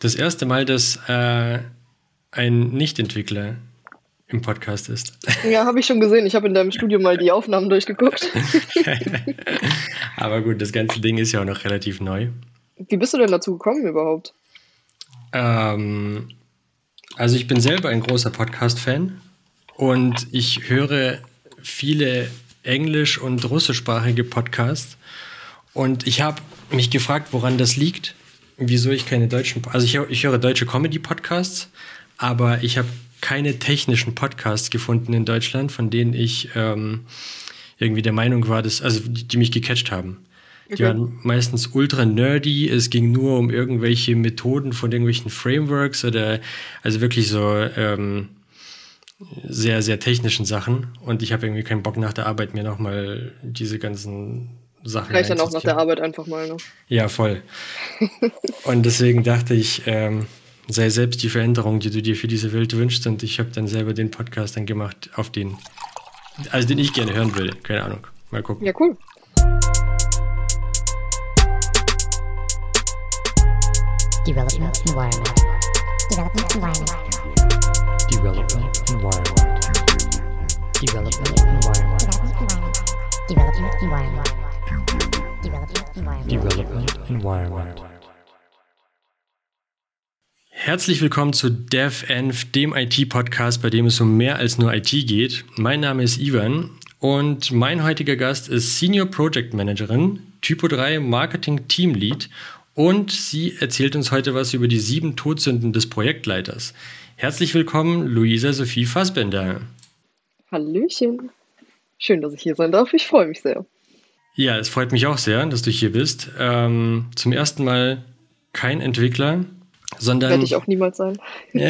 das erste Mal, dass äh, ein Nicht-Entwickler im Podcast ist. Ja, habe ich schon gesehen. Ich habe in deinem Studio mal die Aufnahmen durchgeguckt. Aber gut, das ganze Ding ist ja auch noch relativ neu. Wie bist du denn dazu gekommen überhaupt? Ähm, also ich bin selber ein großer Podcast-Fan und ich höre viele englisch- und russischsprachige Podcasts. Und ich habe mich gefragt, woran das liegt, wieso ich keine deutschen, also ich, ich höre deutsche Comedy-Podcasts, aber ich habe keine technischen Podcasts gefunden in Deutschland, von denen ich ähm, irgendwie der Meinung war, dass, also die, die mich gecatcht haben. Die waren meistens ultra nerdy. Es ging nur um irgendwelche Methoden von irgendwelchen Frameworks oder also wirklich so ähm, sehr, sehr technischen Sachen. Und ich habe irgendwie keinen Bock nach der Arbeit mir nochmal diese ganzen Sachen. Reicht dann auch nach der Arbeit einfach mal, ne? Ja, voll. und deswegen dachte ich, ähm, sei selbst die Veränderung, die du dir für diese Welt wünschst. Und ich habe dann selber den Podcast dann gemacht, auf den, also den ich gerne hören will. Keine Ahnung. Mal gucken. Ja, cool. Development environment. Development environment. Development Environment. Development environment. Development environment. Development environment. Herzlich willkommen zu DevEnv, dem IT-Podcast, bei dem es um mehr als nur IT geht. Mein Name ist Ivan und mein heutiger Gast ist Senior Project Managerin, Typo 3 Marketing Team Lead und sie erzählt uns heute was über die sieben Todsünden des Projektleiters. Herzlich willkommen, Luisa Sophie Fassbender. Hallöchen. Schön, dass ich hier sein darf. Ich freue mich sehr. Ja, es freut mich auch sehr, dass du hier bist. Ähm, zum ersten Mal kein Entwickler, sondern. Werde ich auch niemals sein.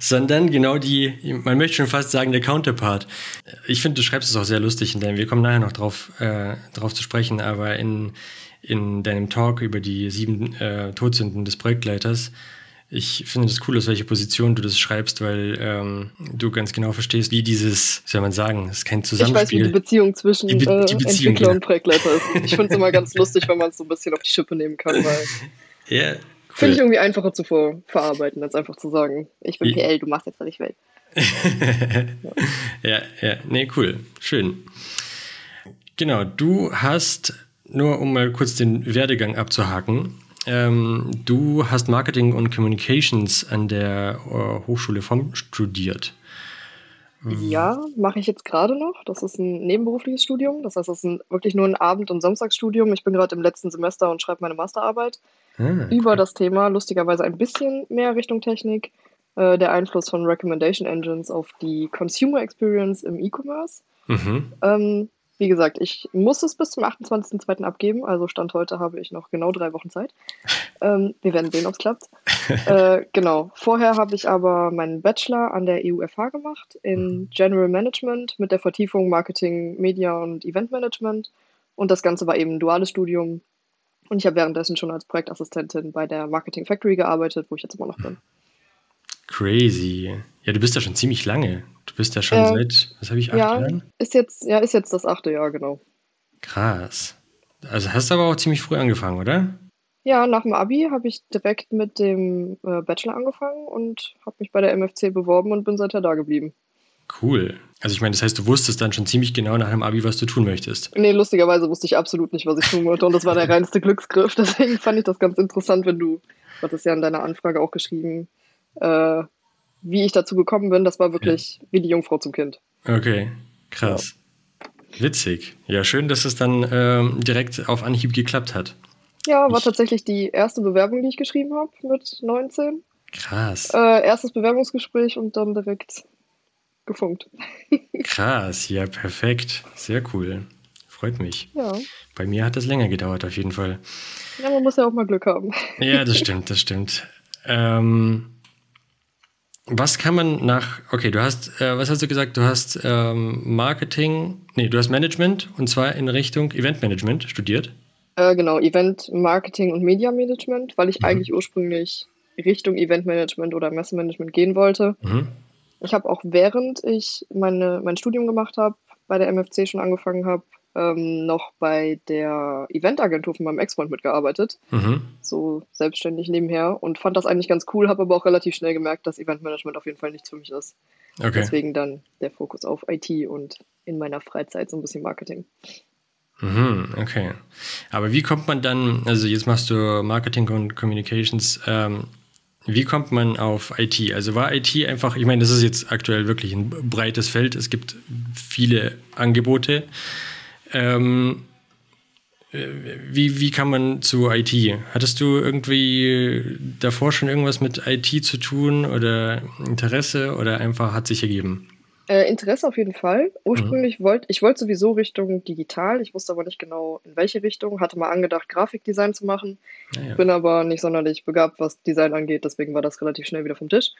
sondern genau die, man möchte schon fast sagen, der Counterpart. Ich finde, du schreibst es auch sehr lustig in deinem, wir kommen nachher noch drauf, äh, drauf zu sprechen, aber in, in deinem Talk über die sieben äh, Todsünden des Projektleiters. Ich finde das cool, aus welcher Position du das schreibst, weil ähm, du ganz genau verstehst, wie dieses, wie soll man sagen, es ist kein Zusammenspiel. Ich weiß, wie die Beziehung zwischen Die Be- äh, die Beziehung, Entwickler genau. und Projektleiter ist. Ich finde es immer ganz lustig, wenn man es so ein bisschen auf die Schippe nehmen kann, weil Ja, finde ich cool. irgendwie einfacher zu ver verarbeiten, als einfach zu sagen, ich bin Ja. PL, du machst jetzt, was ich will. ja, ja, nee, cool, schön. Genau, du hast, nur um mal kurz den Werdegang abzuhaken, ähm, du hast Marketing und Communications an der äh, Hochschule vom studiert. Ja, mache ich jetzt gerade noch. Das ist ein nebenberufliches Studium. Das heißt, das ist ein, wirklich nur ein Abend- und Samstagsstudium. Ich bin gerade im letzten Semester und schreibe meine Masterarbeit Ah, über das Thema, lustigerweise ein bisschen mehr Richtung Technik, äh, der Einfluss von Recommendation Engines auf die Consumer Experience im E-Commerce. mhm. Ähm, wie gesagt, ich muss es bis zum 28.02. abgeben, also Stand heute habe ich noch genau drei Wochen Zeit. Ähm, wir werden sehen, ob es klappt. äh, genau. Vorher habe ich aber meinen Bachelor an der EUFH gemacht in General Management mit der Vertiefung Marketing, Media und Event Management. Und das Ganze war eben ein duales Studium. Und ich habe währenddessen schon als Projektassistentin bei der Marketing Factory gearbeitet, wo ich jetzt immer noch bin. Crazy. Ja, du bist ja schon ziemlich lange. Du bist ja schon Ja. seit, was habe ich, acht Ja, Jahren? ist jetzt, ja, ist jetzt das achte Jahr, genau. Krass. Also hast du aber auch ziemlich früh angefangen, oder? Ja, nach dem Abi habe ich direkt mit dem äh, Bachelor angefangen und habe mich bei der MFC beworben und bin seither da geblieben. Cool. Also ich meine, das heißt, du wusstest dann schon ziemlich genau nach dem Abi, was du tun möchtest. Nee, lustigerweise wusste ich absolut nicht, was ich tun wollte und das war der reinste Glücksgriff. Deswegen fand ich das ganz interessant, wenn du, du hattest ja in deiner Anfrage auch geschrieben, äh, wie ich dazu gekommen bin. Das war wirklich wie die Jungfrau zum Kind. Okay, krass. Witzig. Ja, schön, dass es dann ähm, direkt auf Anhieb geklappt hat. Ja, war Ich- tatsächlich die erste Bewerbung, die ich geschrieben habe mit 19. Krass. Äh, erstes Bewerbungsgespräch und dann direkt gefunkt. Krass. Ja, perfekt. Sehr cool. Freut mich. Ja. Bei mir hat das länger gedauert, auf jeden Fall. ja, man muss ja auch mal Glück haben. Ja, das stimmt, das stimmt. Ähm, was kann man nach, okay, du hast, äh, was hast du gesagt? Du hast ähm, Marketing, nee, du hast Management und zwar in Richtung Eventmanagement studiert. Äh, genau, Event Marketing und Media Management, weil ich Mhm. eigentlich ursprünglich Richtung Event Management oder Messemanagement gehen wollte. Mhm. Ich habe auch während ich meine, mein Studium gemacht habe, bei der MFC schon angefangen habe, ähm, noch bei der Eventagentur von meinem Ex-Freund mitgearbeitet, Mhm. so selbstständig nebenher und fand das eigentlich ganz cool, habe aber auch relativ schnell gemerkt, dass Eventmanagement auf jeden Fall nichts für mich ist. Okay. Deswegen dann der Fokus auf IT und in meiner Freizeit so ein bisschen Marketing. Mhm, okay. Aber wie kommt man dann, also jetzt machst du Marketing und Communications, ähm, wie kommt man auf IT? Also war IT einfach, ich meine, das ist jetzt aktuell wirklich ein breites Feld, es gibt viele Angebote. Ähm, äh, wie, wie kann man zu IT? Hattest du irgendwie davor schon irgendwas mit IT zu tun oder Interesse oder einfach hat sich ergeben? Äh, Interesse auf jeden Fall. Ursprünglich wollte ich wollte sowieso Richtung digital. Ich wusste aber nicht genau in welche Richtung. Hatte mal angedacht, Grafikdesign zu machen. Naja. Bin aber nicht sonderlich begabt, was Design angeht. Deswegen war das relativ schnell wieder vom Tisch.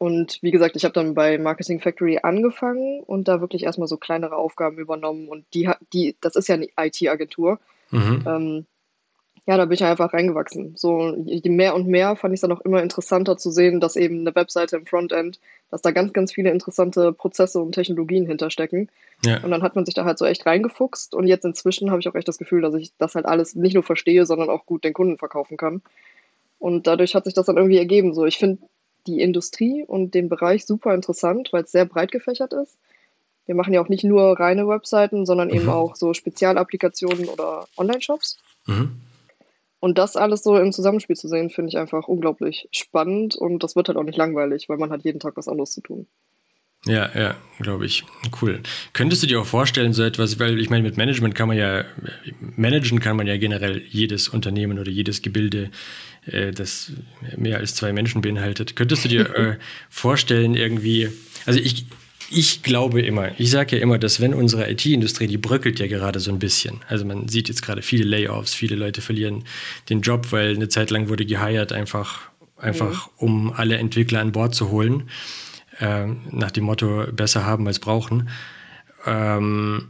Und wie gesagt, ich habe dann bei Marketing Factory angefangen und da wirklich erstmal so kleinere Aufgaben übernommen. Und die, hat- die, das ist ja eine IT-Agentur. Mhm. Ähm, ja, da bin ich einfach reingewachsen. So, je mehr und mehr fand ich es dann auch immer interessanter zu sehen, dass eben eine Webseite im Frontend, dass da ganz, ganz viele interessante Prozesse und Technologien hinterstecken. Ja. Und dann hat man sich da halt so echt reingefuchst. Und jetzt inzwischen habe ich auch echt das Gefühl, dass ich das halt alles nicht nur verstehe, sondern auch gut den Kunden verkaufen kann. Und dadurch hat sich das dann irgendwie ergeben. So, ich finde die Industrie und den Bereich super interessant, weil es sehr breit gefächert ist. Wir machen ja auch nicht nur reine Webseiten, sondern eben Mhm. auch so Spezialapplikationen oder Online-Shops. Mhm. Und das alles so im Zusammenspiel zu sehen, finde ich einfach unglaublich spannend und das wird halt auch nicht langweilig, weil man hat jeden Tag was anderes zu tun. Ja, ja, glaube ich. Cool. Könntest du dir auch vorstellen, so etwas, weil ich meine, mit Management kann man ja, managen kann man ja generell jedes Unternehmen oder jedes Gebilde, äh, das mehr als zwei Menschen beinhaltet. Könntest du dir äh, vorstellen, irgendwie, also ich, ich glaube immer, ich sage ja immer, dass wenn unsere IT-Industrie, die bröckelt ja gerade so ein bisschen. Also man sieht jetzt gerade viele Layoffs, viele Leute verlieren den Job, weil eine Zeit lang wurde geheiert, einfach, einfach um alle Entwickler an Bord zu holen ähm, nach dem Motto besser haben als brauchen. Ähm,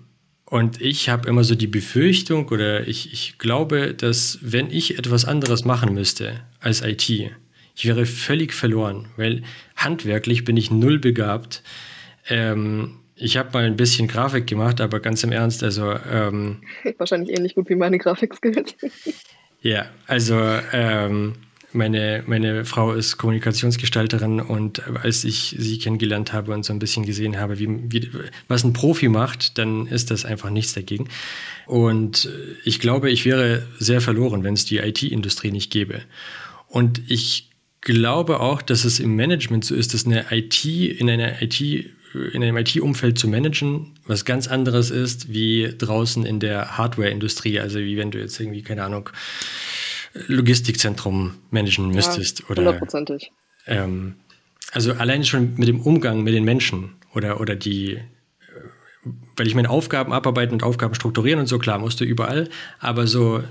und ich habe immer so die Befürchtung oder ich, ich glaube, dass wenn ich etwas anderes machen müsste als IT, ich wäre völlig verloren, weil handwerklich bin ich null begabt. Ähm, ich habe mal ein bisschen Grafik gemacht, aber ganz im Ernst, also ähm, Wahrscheinlich ähnlich gut wie meine Grafikskills. ja, also ähm, meine, meine Frau ist Kommunikationsgestalterin und als ich sie kennengelernt habe und so ein bisschen gesehen habe, wie, wie, was ein Profi macht, dann ist das einfach nichts dagegen. Und ich glaube, ich wäre sehr verloren, wenn es die IT-Industrie nicht gäbe. Und ich glaube auch, dass es im Management so ist, dass eine IT in einer IT in einem IT-Umfeld zu managen, was ganz anderes ist wie draußen in der Hardware-Industrie. Also wie wenn du jetzt irgendwie, keine Ahnung, Logistikzentrum managen müsstest. Ja, oder, hundertprozentig. ähm, also allein schon mit dem Umgang mit den Menschen oder, oder die, äh, weil ich meine, Aufgaben abarbeiten und Aufgaben strukturieren und so, klar, musst du überall, aber so,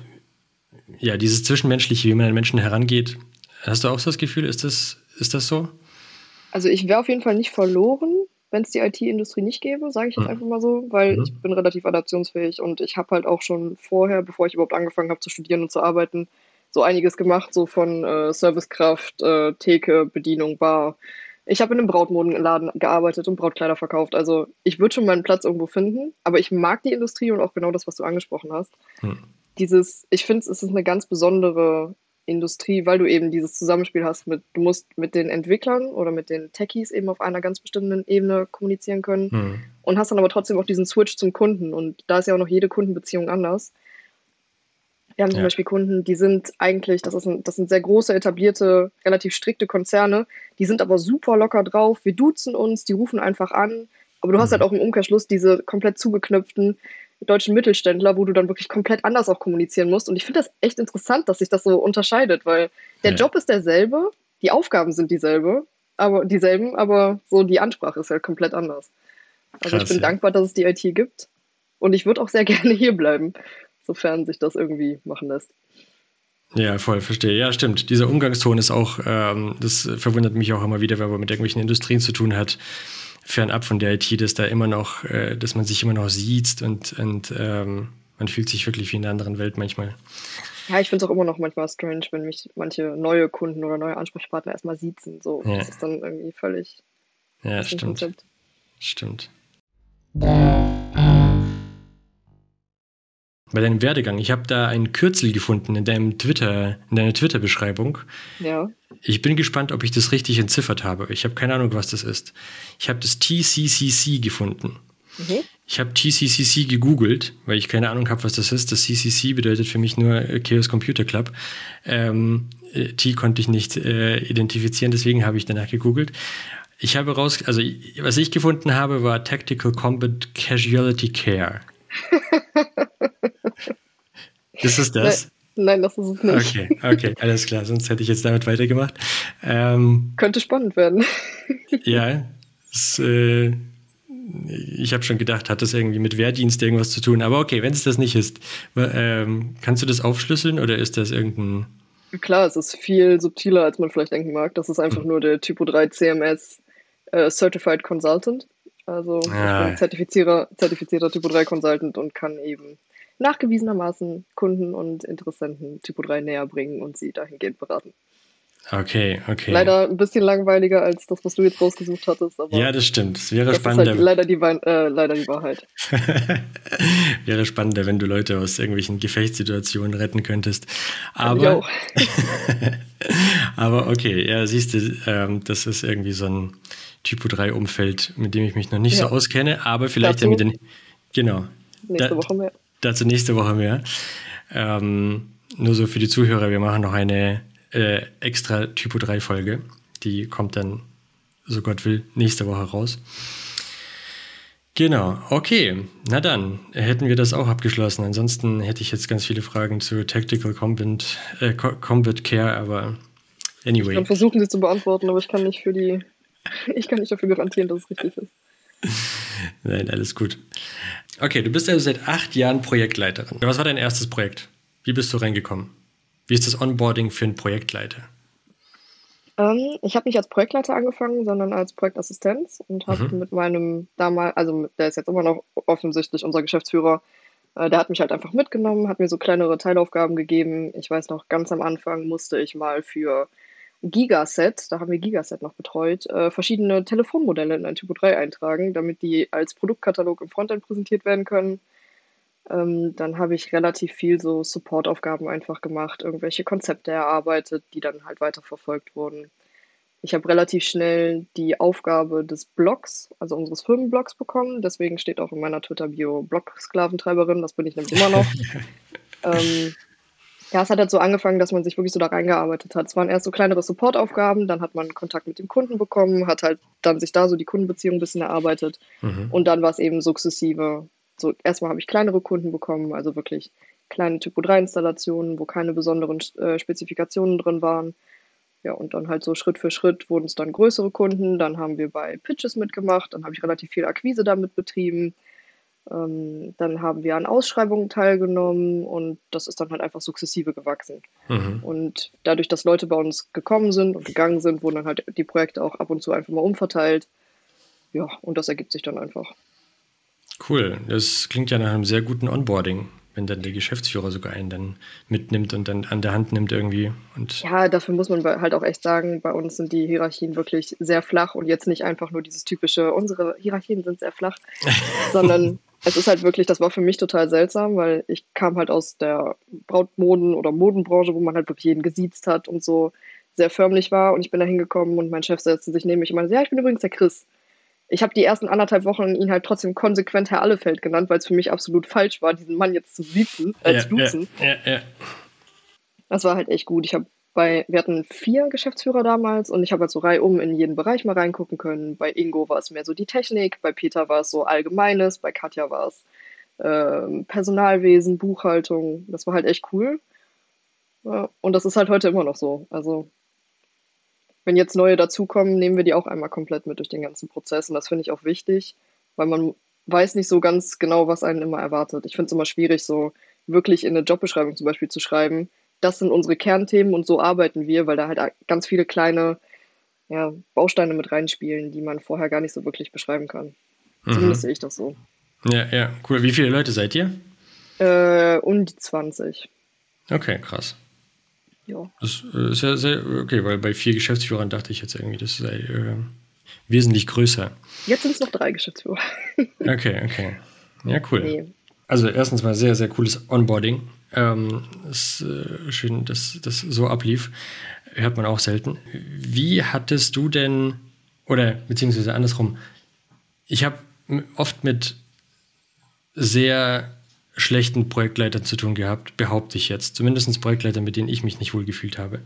ja, dieses Zwischenmenschliche, wie man an Menschen herangeht, hast du auch so das Gefühl, ist das, ist das so? Also ich wäre auf jeden Fall nicht verloren, wenn es die IT-Industrie nicht gäbe, sage ich jetzt Mhm. einfach mal so, weil Mhm. ich bin relativ adaptionsfähig und ich habe halt auch schon vorher, bevor ich überhaupt angefangen habe zu studieren und zu arbeiten, so einiges gemacht, so von äh, Servicekraft, äh, Theke, Bedienung, Bar. Ich habe in einem Brautmodenladen gearbeitet und Brautkleider verkauft. Also ich würde schon meinen Platz irgendwo finden, aber ich mag die Industrie und auch genau das, was du angesprochen hast. Hm. Dieses, ich finde, es ist eine ganz besondere Industrie, weil du eben dieses Zusammenspiel hast mit, du musst mit den Entwicklern oder mit den Techies eben auf einer ganz bestimmten Ebene kommunizieren können Hm. und hast dann aber trotzdem auch diesen Switch zum Kunden und da ist ja auch noch jede Kundenbeziehung anders. Wir haben zum Ja. Beispiel Kunden, die sind eigentlich, das, ist ein, das sind sehr große, etablierte, relativ strikte Konzerne, die sind aber super locker drauf, wir duzen uns, die rufen einfach an, aber du hast Mhm. halt auch im Umkehrschluss diese komplett zugeknöpften deutschen Mittelständler, wo du dann wirklich komplett anders auch kommunizieren musst und ich finde das echt interessant, dass sich das so unterscheidet, weil der Ja. Job ist derselbe, die Aufgaben sind dieselbe, aber dieselben, aber so die Ansprache ist halt komplett anders. Also Krass, ich bin ja. dankbar, dass es die IT gibt. Und ich würde auch sehr gerne hier bleiben, sofern sich das irgendwie machen lässt. Ja, voll, verstehe. Ja, stimmt. Dieser Umgangston ist auch, ähm, das verwundert mich auch immer wieder, wenn man mit irgendwelchen Industrien zu tun hat, fernab von der IT, dass da immer noch, äh, dass man sich immer noch sieht und, und ähm, man fühlt sich wirklich wie in einer anderen Welt manchmal. Ja, ich finde es auch immer noch manchmal strange, wenn mich manche neue Kunden oder neue Ansprechpartner erstmal siezen. So, Ja. das ist dann irgendwie völlig Ja, stimmt. Konzept. Stimmt. Bei deinem Werdegang. Ich habe da ein Kürzel gefunden in deinem Twitter, in deiner Twitter-Beschreibung. Ja. Ich bin gespannt, ob ich das richtig entziffert habe. Ich habe keine Ahnung, was das ist. Ich habe das TCCC gefunden. Mhm. Ich habe TCCC gegoogelt, weil ich keine Ahnung habe, was das ist. Das CCC bedeutet für mich nur äh, Chaos Computer Club. Ähm, äh, T konnte ich nicht äh, identifizieren, deswegen habe ich danach gegoogelt. Ich habe raus, also was ich gefunden habe, war Tactical Combat Casualty Care. ist es das? Nein, das ist es nicht. Okay, okay, alles klar, sonst hätte ich jetzt damit weitergemacht. Ähm, Könnte spannend werden. ja, es, äh, ich habe schon gedacht, hat das irgendwie mit Wehrdienst irgendwas zu tun? Aber okay, wenn es das nicht ist, ähm, kannst du das aufschlüsseln oder ist das irgendein. Klar, es ist viel subtiler, als man vielleicht denken mag. Das ist einfach nur der Typo 3 CMS äh, Certified Consultant. Also Ah. bin zertifizierer, zertifizierter Typo 3 Consultant und kann eben nachgewiesenermaßen Kunden und Interessenten Typo 3 näher bringen und sie dahingehend beraten. Okay, okay. Leider ein bisschen langweiliger als das, was du jetzt rausgesucht hattest, aber Ja, das stimmt. Es wäre spannender, halt leider die, äh, leider die Wahrheit. wäre spannender, wenn du Leute aus irgendwelchen Gefechtssituationen retten könntest. Aber, aber okay, ja, siehst du, ähm, das ist irgendwie so ein Typo 3 Umfeld, mit dem ich mich noch nicht so Ja. auskenne, aber vielleicht ja Dazu- mit den. Genau. Nächste Da- Woche mehr. Dazu nächste Woche mehr. Ähm, nur so für die Zuhörer, wir machen noch eine äh, extra Typo 3 Folge. Die kommt dann, so Gott will, nächste Woche raus. Genau, okay. Na dann, hätten wir das auch abgeschlossen. Ansonsten hätte ich jetzt ganz viele Fragen zu Tactical Combat, äh, Co- Combat Care, aber Ich anyway. kann versuchen, sie zu beantworten, aber ich kann nicht für die, ich kann nicht dafür garantieren, dass es richtig ist. Nein, alles gut. Okay, du bist also seit acht Jahren Projektleiterin. Was war dein erstes Projekt? Wie bist du reingekommen? Wie ist das Onboarding für einen Projektleiter? Ähm, ich habe nicht als Projektleiter angefangen, sondern als Projektassistenz und habe Mhm. mit meinem damals, also der ist jetzt immer noch offensichtlich unser Geschäftsführer, äh, der hat mich halt einfach mitgenommen, hat mir so kleinere Teilaufgaben gegeben. Ich weiß noch, ganz am Anfang musste ich mal für Gigaset, da haben wir Gigaset noch betreut, äh, verschiedene Telefonmodelle in ein Typo 3 eintragen, damit die als Produktkatalog im Frontend präsentiert werden können. Ähm, dann habe ich relativ viel so Supportaufgaben einfach gemacht, irgendwelche Konzepte erarbeitet, die dann halt weiterverfolgt wurden. Ich habe relativ schnell die Aufgabe des Blogs, also unseres Firmenblogs bekommen. Deswegen steht auch in meiner Twitter-Bio Blog-Sklaventreiberin. Das bin ich nämlich immer noch. ähm, ja, es hat halt so angefangen, dass man sich wirklich so da reingearbeitet hat. Es waren erst so kleinere Supportaufgaben, dann hat man Kontakt mit dem Kunden bekommen, hat halt dann sich da so die Kundenbeziehung ein bisschen erarbeitet. Mhm. Und dann war es eben sukzessive. So, erstmal habe ich kleinere Kunden bekommen, also wirklich kleine Typo 3 Installationen, wo keine besonderen äh, Spezifikationen drin waren. Ja, und dann halt so Schritt für Schritt wurden es dann größere Kunden. Dann haben wir bei Pitches mitgemacht, dann habe ich relativ viel Akquise damit betrieben. Ähm, dann haben wir an Ausschreibungen teilgenommen und das ist dann halt einfach sukzessive gewachsen. Mhm. Und dadurch, dass Leute bei uns gekommen sind und gegangen sind, wurden dann halt die Projekte auch ab und zu einfach mal umverteilt. Ja, und das ergibt sich dann einfach. Cool. Das klingt ja nach einem sehr guten Onboarding, wenn dann der Geschäftsführer sogar einen dann mitnimmt und dann an der Hand nimmt irgendwie. Und Ja, dafür muss man halt auch echt sagen, bei uns sind die Hierarchien wirklich sehr flach und jetzt nicht einfach nur dieses typische, unsere Hierarchien sind sehr flach, sondern es ist halt wirklich, das war für mich total seltsam, weil ich kam halt aus der Brautmoden- oder Modenbranche, wo man halt wirklich jeden gesiezt hat und so sehr förmlich war und ich bin da hingekommen und mein Chef setzte sich neben mich und meinte, ja, ich bin übrigens der Chris. Ich habe die ersten anderthalb Wochen ihn halt trotzdem konsequent Herr Allefeld genannt, weil es für mich absolut falsch war, diesen Mann jetzt zu siezen, äh, ja, zu duzen. ja, ja, ja. Das war halt echt gut. Ich habe bei, wir hatten vier Geschäftsführer damals und ich habe halt so reihum in jeden Bereich mal reingucken können. Bei Ingo war es mehr so die Technik, bei Peter war es so Allgemeines, bei Katja war es ähm, Personalwesen, Buchhaltung. Das war halt echt cool. Ja, und das ist halt heute immer noch so. Also, wenn jetzt neue dazukommen, nehmen wir die auch einmal komplett mit durch den ganzen Prozess. Und das finde ich auch wichtig, weil man weiß nicht so ganz genau, was einen immer erwartet. Ich finde es immer schwierig, so wirklich in eine Jobbeschreibung zum Beispiel zu schreiben, das sind unsere Kernthemen und so arbeiten wir, weil da halt ganz viele kleine ja, Bausteine mit reinspielen, die man vorher gar nicht so wirklich beschreiben kann. Zumindest Mhm. sehe ich das so. ja, ja, cool. Wie viele Leute seid ihr? Äh, um die 20. Okay, krass. Ja. Das äh, ist ja sehr, okay, weil bei vier Geschäftsführern dachte ich jetzt irgendwie, das sei äh, wesentlich größer. Jetzt sind es noch drei Geschäftsführer. Okay, okay. Ja, cool. Nee. also erstens mal sehr, sehr cooles Onboarding. Ähm, ist äh, schön, dass das so ablief. Hört man auch selten. Wie hattest du denn, oder beziehungsweise andersrum, ich habe oft mit sehr schlechten Projektleitern zu tun gehabt, behaupte ich jetzt. Zumindest Projektleiter, mit denen ich mich nicht wohl gefühlt habe.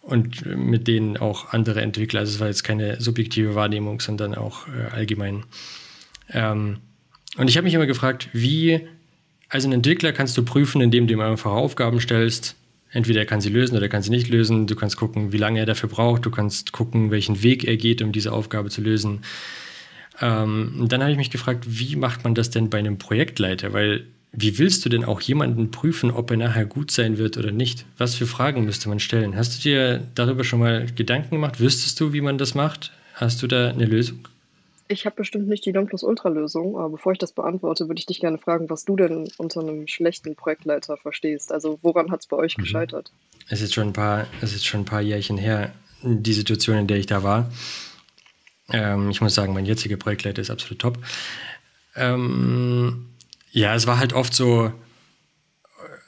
Und mit denen auch andere Entwickler. Also es war jetzt keine subjektive Wahrnehmung, sondern auch äh, allgemein. Ähm, und ich habe mich immer gefragt, wie, als ein Entwickler kannst du prüfen, indem du ihm einfach Aufgaben stellst. Entweder er kann sie lösen oder er kann sie nicht lösen. Du kannst gucken, wie lange er dafür braucht. Du kannst gucken, welchen Weg er geht, um diese Aufgabe zu lösen. Ähm, dann habe ich mich gefragt, wie macht man das denn bei einem Projektleiter? Weil wie willst du denn auch jemanden prüfen, ob er nachher gut sein wird oder nicht? Was für Fragen müsste man stellen? Hast du dir darüber schon mal Gedanken gemacht? Wüsstest du, wie man das macht? Hast du da eine Lösung? Ich habe bestimmt nicht die Nonplusultra-Lösung, aber bevor ich das beantworte, würde ich dich gerne fragen, was du denn unter einem schlechten Projektleiter verstehst. Also woran hat es bei euch mhm. gescheitert? Es ist schon ein paar, es ist schon ein paar Jährchen her, die Situation, in der ich da war. Ähm, ich muss sagen, mein jetziger Projektleiter ist absolut top. Ähm, ja, es war halt oft so,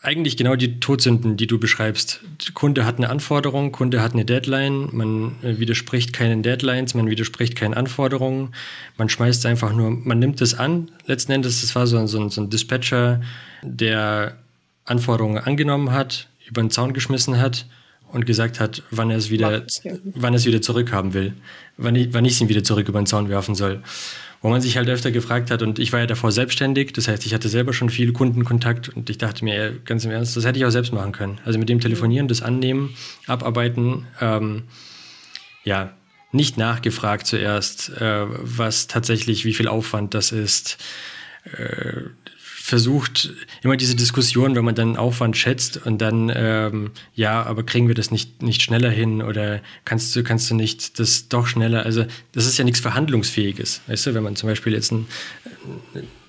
eigentlich genau die Todsünden, die du beschreibst. Kunde hat eine Anforderung, Kunde hat eine Deadline, man äh, widerspricht keinen Deadlines, man widerspricht keinen Anforderungen, man schmeißt einfach nur, man nimmt es an. Letzten Endes, das war so ein, so ein, so ein Dispatcher, der Anforderungen angenommen hat, über den Zaun geschmissen hat und gesagt hat, wann er es wieder, wann er es wieder zurückhaben will, wann ich, wann ich es ihm wieder zurück über den Zaun werfen soll wo man sich halt öfter gefragt hat, und ich war ja davor selbstständig, das heißt, ich hatte selber schon viel Kundenkontakt und ich dachte mir, ganz im Ernst, das hätte ich auch selbst machen können. Also mit dem Telefonieren, das Annehmen, Abarbeiten, ähm, ja, nicht nachgefragt zuerst, äh, was tatsächlich, wie viel Aufwand das ist, äh, versucht, immer diese Diskussion, wenn man dann Aufwand schätzt und dann, ähm, ja, aber kriegen wir das nicht, nicht schneller hin oder kannst du, kannst du nicht das doch schneller, also das ist ja nichts Verhandlungsfähiges, weißt du, wenn man zum Beispiel jetzt eine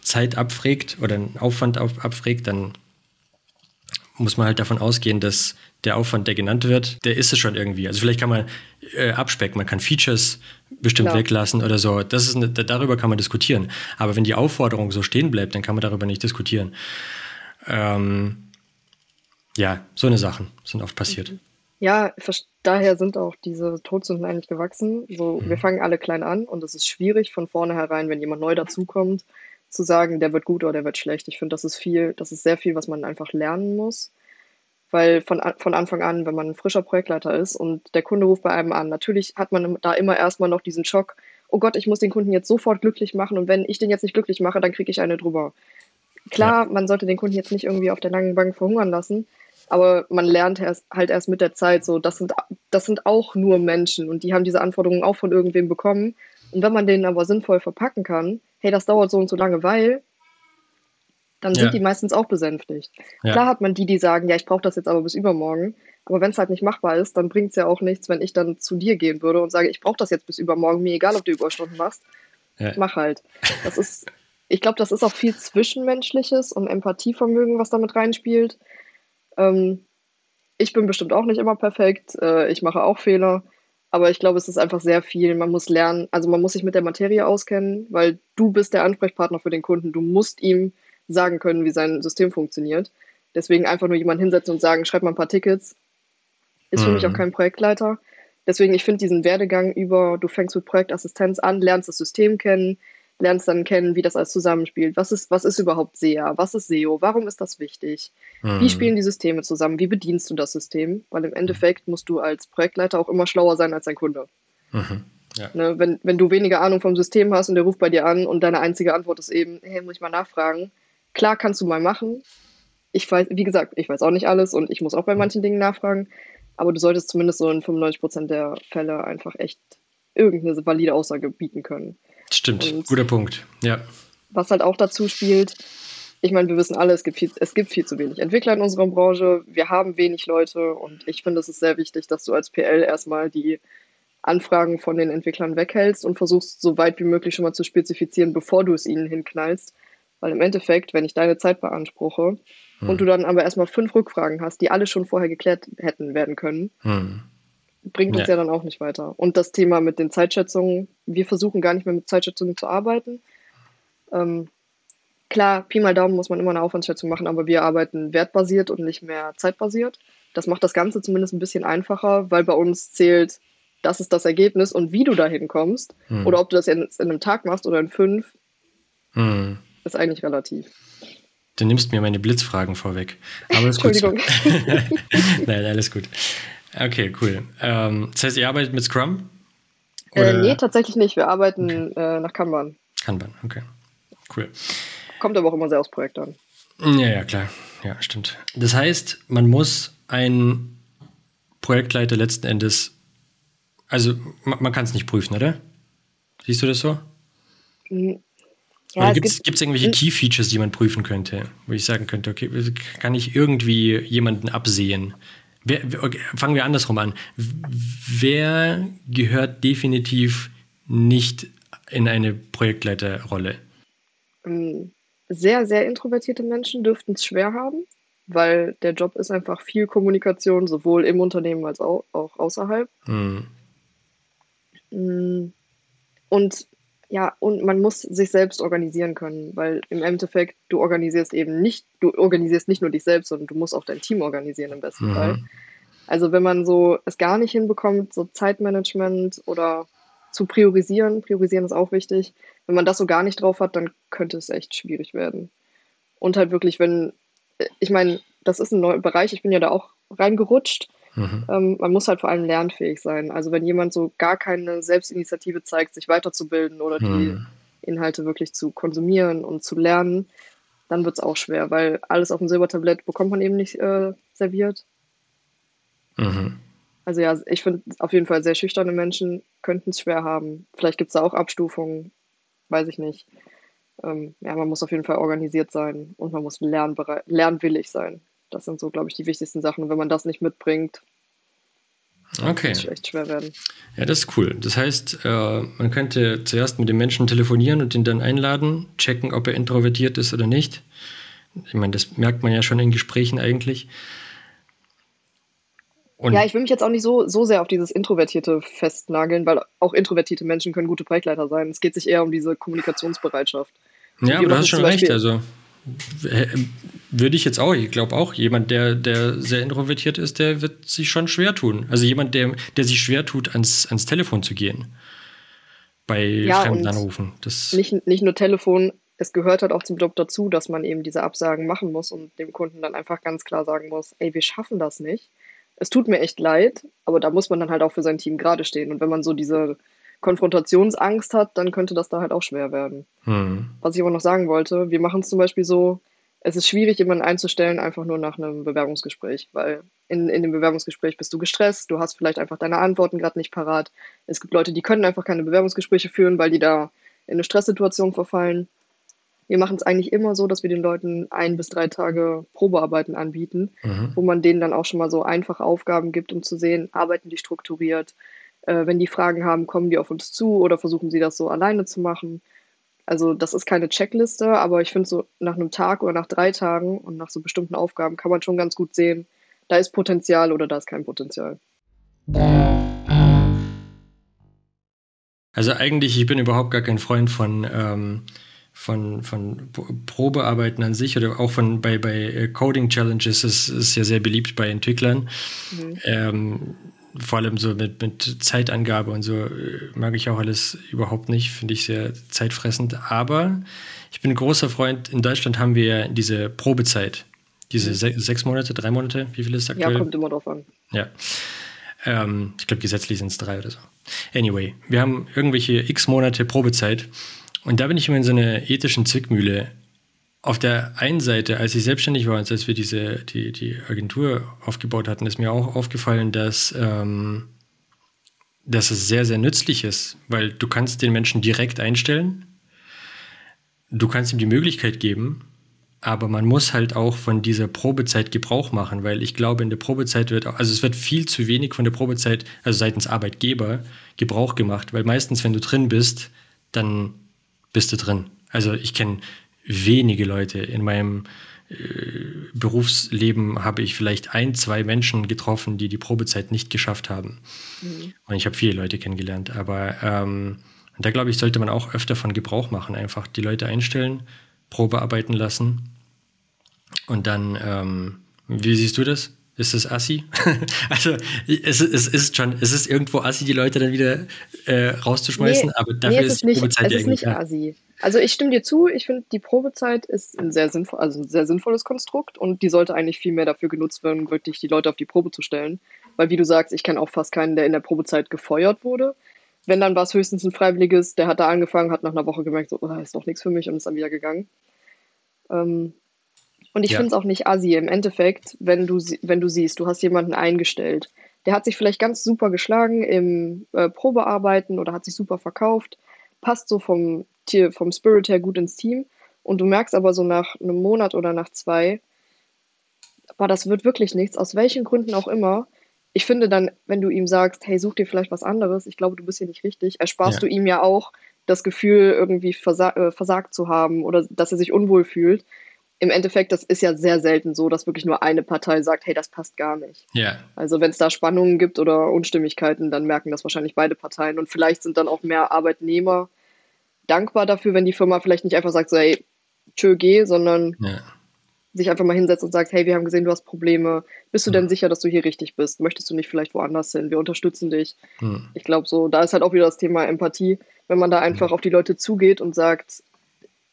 Zeit abfragt oder einen Aufwand abfragt, dann muss man halt davon ausgehen, dass der Aufwand, der genannt wird, der ist es schon irgendwie. Also vielleicht kann man äh, abspecken, man kann Features bestimmt ja. weglassen oder so. Das ist eine, darüber kann man diskutieren. Aber wenn die Aufforderung so stehen bleibt, dann kann man darüber nicht diskutieren. Ähm, ja, so eine Sachen sind oft passiert. Ja, daher sind auch diese Todsünden eigentlich gewachsen. So, mhm. wir fangen alle klein an und es ist schwierig von vornherein, wenn jemand neu dazukommt, zu sagen, der wird gut oder der wird schlecht. Ich finde, das ist viel, das ist sehr viel, was man einfach lernen muss. Weil von, von Anfang an, wenn man ein frischer Projektleiter ist und der Kunde ruft bei einem an, natürlich hat man da immer erstmal noch diesen Schock, oh Gott, ich muss den Kunden jetzt sofort glücklich machen und wenn ich den jetzt nicht glücklich mache, dann kriege ich eine drüber. Klar, ja. man sollte den Kunden jetzt nicht irgendwie auf der langen Bank verhungern lassen, aber man lernt erst, halt erst mit der Zeit so, das sind, das sind auch nur Menschen und die haben diese Anforderungen auch von irgendwem bekommen. Und wenn man denen aber sinnvoll verpacken kann, hey, das dauert so und so lange, weil dann sind ja. die meistens auch besänftigt. Ja. Klar hat man die, die sagen, ja, ich brauche das jetzt aber bis übermorgen. Aber wenn es halt nicht machbar ist, dann bringt es ja auch nichts, wenn ich dann zu dir gehen würde und sage, ich brauche das jetzt bis übermorgen, mir egal, ob du Überstunden machst. Ja. Mach halt. Das ist, ich glaube, das ist auch viel Zwischenmenschliches und Empathievermögen, was damit reinspielt. Ähm, ich bin bestimmt auch nicht immer perfekt. Äh, ich mache auch Fehler. Aber ich glaube, es ist einfach sehr viel. Man muss lernen, also man muss sich mit der Materie auskennen, weil du bist der Ansprechpartner für den Kunden. Du musst ihm sagen können, wie sein System funktioniert. Deswegen einfach nur jemanden hinsetzen und sagen, schreib mal ein paar Tickets, ist für mhm. mich auch kein Projektleiter. Deswegen, ich finde diesen Werdegang über, du fängst mit Projektassistenz an, lernst das System kennen, lernst dann kennen, wie das alles zusammenspielt. Was ist, was ist überhaupt SEA? Was ist SEO? Warum ist das wichtig? Mhm. Wie spielen die Systeme zusammen? Wie bedienst du das System? Weil im Endeffekt musst du als Projektleiter auch immer schlauer sein als dein Kunde. Mhm. Ja. Ne, wenn, wenn du weniger Ahnung vom System hast und der ruft bei dir an und deine einzige Antwort ist eben, hey, muss ich mal nachfragen, Klar kannst du mal machen. Ich weiß, wie gesagt, ich weiß auch nicht alles und ich muss auch bei manchen Dingen nachfragen. Aber du solltest zumindest so in 95% der Fälle einfach echt irgendeine valide Aussage bieten können. Stimmt, und guter Punkt, ja. Was halt auch dazu spielt, ich meine, wir wissen alle, es gibt, viel, es gibt viel zu wenig Entwickler in unserer Branche. Wir haben wenig Leute und ich finde, es ist sehr wichtig, dass du als PL erstmal die Anfragen von den Entwicklern weghältst und versuchst, so weit wie möglich schon mal zu spezifizieren, bevor du es ihnen hinknallst, weil im Endeffekt, wenn ich deine Zeit beanspruche hm. und du dann aber erstmal fünf Rückfragen hast, die alle schon vorher geklärt hätten werden können, hm. bringt uns ja. ja dann auch nicht weiter. Und das Thema mit den Zeitschätzungen, wir versuchen gar nicht mehr mit Zeitschätzungen zu arbeiten. Ähm, klar, Pi mal Daumen muss man immer eine Aufwandsschätzung machen, aber wir arbeiten wertbasiert und nicht mehr zeitbasiert. Das macht das Ganze zumindest ein bisschen einfacher, weil bei uns zählt, das ist das Ergebnis und wie du dahin kommst. Hm. Oder ob du das in, in einem Tag machst oder in fünf, Hm. Ist eigentlich relativ. Du nimmst mir meine Blitzfragen vorweg. Aber ist gut. Entschuldigung. Nein, alles gut. Okay, cool. Ähm, das heißt, ihr arbeitet mit Scrum? Äh, nee, tatsächlich nicht. Wir arbeiten äh, nach Kanban. Kanban, okay. Cool. Kommt aber auch immer sehr aufs Projekt an. Ja, ja, klar. Ja, stimmt. Das heißt, man muss einen Projektleiter letzten Endes, also man, man kann es nicht prüfen, oder? Siehst du das so? Es gibt es irgendwelche Mhm. Key Features, die man prüfen könnte, wo ich sagen könnte, okay, kann ich irgendwie jemanden absehen? Wer, okay, fangen wir andersrum an. Wer gehört definitiv nicht in eine Projektleiterrolle? Ähm, sehr, sehr introvertierte Menschen dürften es schwer haben, weil der Job ist einfach viel Kommunikation, sowohl im Unternehmen als auch, auch außerhalb. Hm. Mm, Und ja, und man muss sich selbst organisieren können, weil im Endeffekt du organisierst eben nicht, du organisierst nicht nur dich selbst, sondern du musst auch dein Team organisieren im besten Mhm. Fall. Also wenn man so es gar nicht hinbekommt, so Zeitmanagement oder zu priorisieren, priorisieren ist auch wichtig. Wenn man das so gar nicht drauf hat, dann könnte es echt schwierig werden. Und halt wirklich, wenn, ich meine, das ist ein neuer Bereich, ich bin ja da auch reingerutscht. Mhm. Ähm, man muss halt vor allem lernfähig sein. Also wenn jemand so gar keine Selbstinitiative zeigt, sich weiterzubilden oder die Mhm. Inhalte wirklich zu konsumieren und zu lernen, dann wird es auch schwer, weil alles auf dem Silbertablett bekommt man eben nicht äh, serviert. Mhm. Also ja, ich finde auf jeden Fall sehr schüchterne Menschen könnten es schwer haben. Vielleicht gibt es da auch Abstufungen, weiß ich nicht. Ähm, ja, man muss auf jeden Fall organisiert sein und man muss lernbereit, lernwillig sein. Das sind so, glaube ich, die wichtigsten Sachen. Und wenn man das nicht mitbringt, Okay. kann es echt schwer werden. Ja, das ist cool. Das heißt, äh, man könnte zuerst mit dem Menschen telefonieren und ihn dann einladen, checken, ob er introvertiert ist oder nicht. Ich meine, das merkt man ja schon in Gesprächen eigentlich. Und Ja, ich will mich jetzt auch nicht so, so sehr auf dieses Introvertierte festnageln, weil auch introvertierte Menschen können gute Projektleiter sein. Es geht sich eher um diese Kommunikationsbereitschaft. ja, aber du hast schon recht. Beispiel- Also würde ich jetzt auch, ich glaube auch, jemand, der, der sehr introvertiert ist, der wird sich schon schwer tun. Also jemand, der, der sich schwer tut, ans, ans Telefon zu gehen. Bei Ja, fremden Anrufen. Das, Nicht, nicht nur Telefon, es gehört halt auch zum Job dazu, dass man eben diese Absagen machen muss und dem Kunden dann einfach ganz klar sagen muss, ey, wir schaffen das nicht. Es tut mir echt leid, aber da muss man dann halt auch für sein Team gerade stehen. Und wenn man so diese Konfrontationsangst hat, dann könnte das da halt auch schwer werden. hm. Was ich aber noch sagen wollte, wir machen es zum Beispiel so, es ist schwierig, jemanden einzustellen, einfach nur nach einem Bewerbungsgespräch, weil in, in dem Bewerbungsgespräch bist du gestresst, du hast vielleicht einfach deine Antworten gerade nicht parat. Es gibt Leute, die können einfach keine Bewerbungsgespräche führen, weil die da in eine Stresssituation verfallen. Wir machen es eigentlich immer so, dass wir den Leuten ein bis drei Tage Probearbeiten anbieten, Mhm. wo man denen dann auch schon mal so einfache Aufgaben gibt, um zu sehen, arbeiten die strukturiert. Äh, wenn die Fragen haben, kommen die auf uns zu oder versuchen sie das so alleine zu machen. Also das ist keine Checkliste, aber ich finde so nach einem Tag oder nach drei Tagen und nach so bestimmten Aufgaben kann man schon ganz gut sehen, da ist Potenzial oder da ist kein Potenzial. Also eigentlich, ich bin überhaupt gar kein Freund von, ähm, von, von Probearbeiten an sich oder auch von bei, bei äh, Coding Challenges ist, ist ja sehr beliebt bei Entwicklern. Mhm. Ähm, vor allem so mit, mit Zeitangabe und so äh, mag ich auch alles überhaupt nicht, finde ich sehr zeitfressend. Aber ich bin ein großer Freund, in Deutschland haben wir ja diese Probezeit. Diese se sechs Monate, drei Monate, wie viel ist Ja, aktuell? kommt immer drauf an. Ja. Ähm, ich glaube, gesetzlich sind es drei oder so. Anyway, wir haben irgendwelche x Monate Probezeit und da bin ich immer in so einer ethischen Zwickmühle. Auf der einen Seite, als ich selbstständig war und als wir diese, die, die Agentur aufgebaut hatten, ist mir auch aufgefallen, dass, ähm, dass es sehr, sehr nützlich ist, weil du kannst den Menschen direkt einstellen, du kannst ihm die Möglichkeit geben, aber man muss halt auch von dieser Probezeit Gebrauch machen, weil ich glaube, in der Probezeit wird, also es wird viel zu wenig von der Probezeit, also seitens Arbeitgeber, Gebrauch gemacht, weil meistens, wenn du drin bist, dann bist du drin. Also ich kenne wenige Leute in meinem äh, Berufsleben habe ich vielleicht ein, zwei Menschen getroffen, die die Probezeit nicht geschafft haben. Und ich habe viele Leute kennengelernt. Aber ähm, da glaube ich, sollte man auch öfter von Gebrauch machen. Einfach die Leute einstellen, Probe arbeiten lassen. Und dann, ähm, wie siehst du das? Ist es assi? also es, es, ist schon, es ist irgendwo assi, die Leute dann wieder äh, rauszuschmeißen, Nee, aber dafür nee, ist ist nicht, Probezeit es ja ist nicht assi. Also ich stimme dir zu, ich finde, die Probezeit ist ein sehr, sinnvoll, also ein sehr sinnvolles Konstrukt und die sollte eigentlich viel mehr dafür genutzt werden, wirklich die Leute auf die Probe zu stellen. Weil wie du sagst, ich kenne auch fast keinen, der in der Probezeit gefeuert wurde. Wenn, dann war es höchstens ein Freiwilliges, der hat da angefangen, hat nach einer Woche gemerkt, so, oh, ist doch nichts für mich und ist dann wieder gegangen. Ähm, und ich Ja. finde es auch nicht assi im Endeffekt, wenn du, wenn du siehst, du hast jemanden eingestellt. Der hat sich vielleicht ganz super geschlagen im äh, Probearbeiten oder hat sich super verkauft, passt so vom, Tier, vom Spirit her gut ins Team. Und du merkst aber so nach einem Monat oder nach zwei, boah, das wird wirklich nichts, aus welchen Gründen auch immer. Ich finde dann, wenn du ihm sagst, hey, such dir vielleicht was anderes, ich glaube, du bist hier nicht richtig, ersparst Ja. du ihm ja auch das Gefühl, irgendwie versa äh, versagt zu haben oder dass er sich unwohl fühlt. Im Endeffekt, das ist ja sehr selten so, dass wirklich nur eine Partei sagt, hey, das passt gar nicht. Ja, Also wenn es da Spannungen gibt oder Unstimmigkeiten, dann merken das wahrscheinlich beide Parteien. Und vielleicht sind dann auch mehr Arbeitnehmer dankbar dafür, wenn die Firma vielleicht nicht einfach sagt, so, hey, tschö, geh, sondern ja. sich einfach mal hinsetzt und sagt, hey, wir haben gesehen, du hast Probleme. Bist du denn sicher, dass du hier richtig bist? Möchtest du nicht vielleicht woanders hin? Wir unterstützen dich. Hm. Ich glaube so, da ist halt auch wieder das Thema Empathie. Wenn man da einfach auf die Leute zugeht und sagt,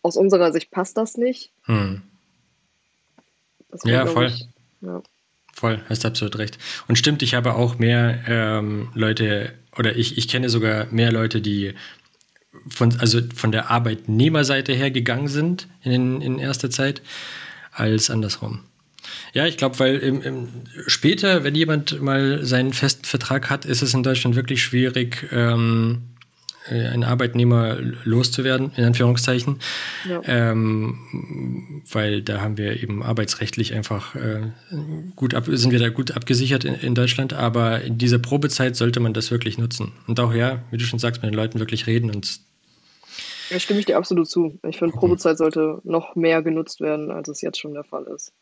aus unserer Sicht passt das nicht. Ja, voll. Ich, ja. Voll, hast absolut recht. Und stimmt, ich habe auch mehr ähm, Leute, oder ich, ich kenne sogar mehr Leute, die von, also von der Arbeitnehmerseite her gegangen sind in, in erster Zeit, als andersrum. Ja, ich glaube, weil im, im, später, wenn jemand mal seinen festen Vertrag hat, ist es in Deutschland wirklich schwierig, ähm, äh, einen Arbeitnehmer loszuwerden, in Anführungszeichen. Ja. Ähm, weil da haben wir eben arbeitsrechtlich einfach äh, gut ab, sind wir da gut abgesichert in, in Deutschland, aber in dieser Probezeit sollte man das wirklich nutzen. Und auch ja, wie du schon sagst, mit den Leuten wirklich reden und Da stimme ich dir absolut zu. Ich finde, Probezeit sollte noch mehr genutzt werden, als es jetzt schon der Fall ist.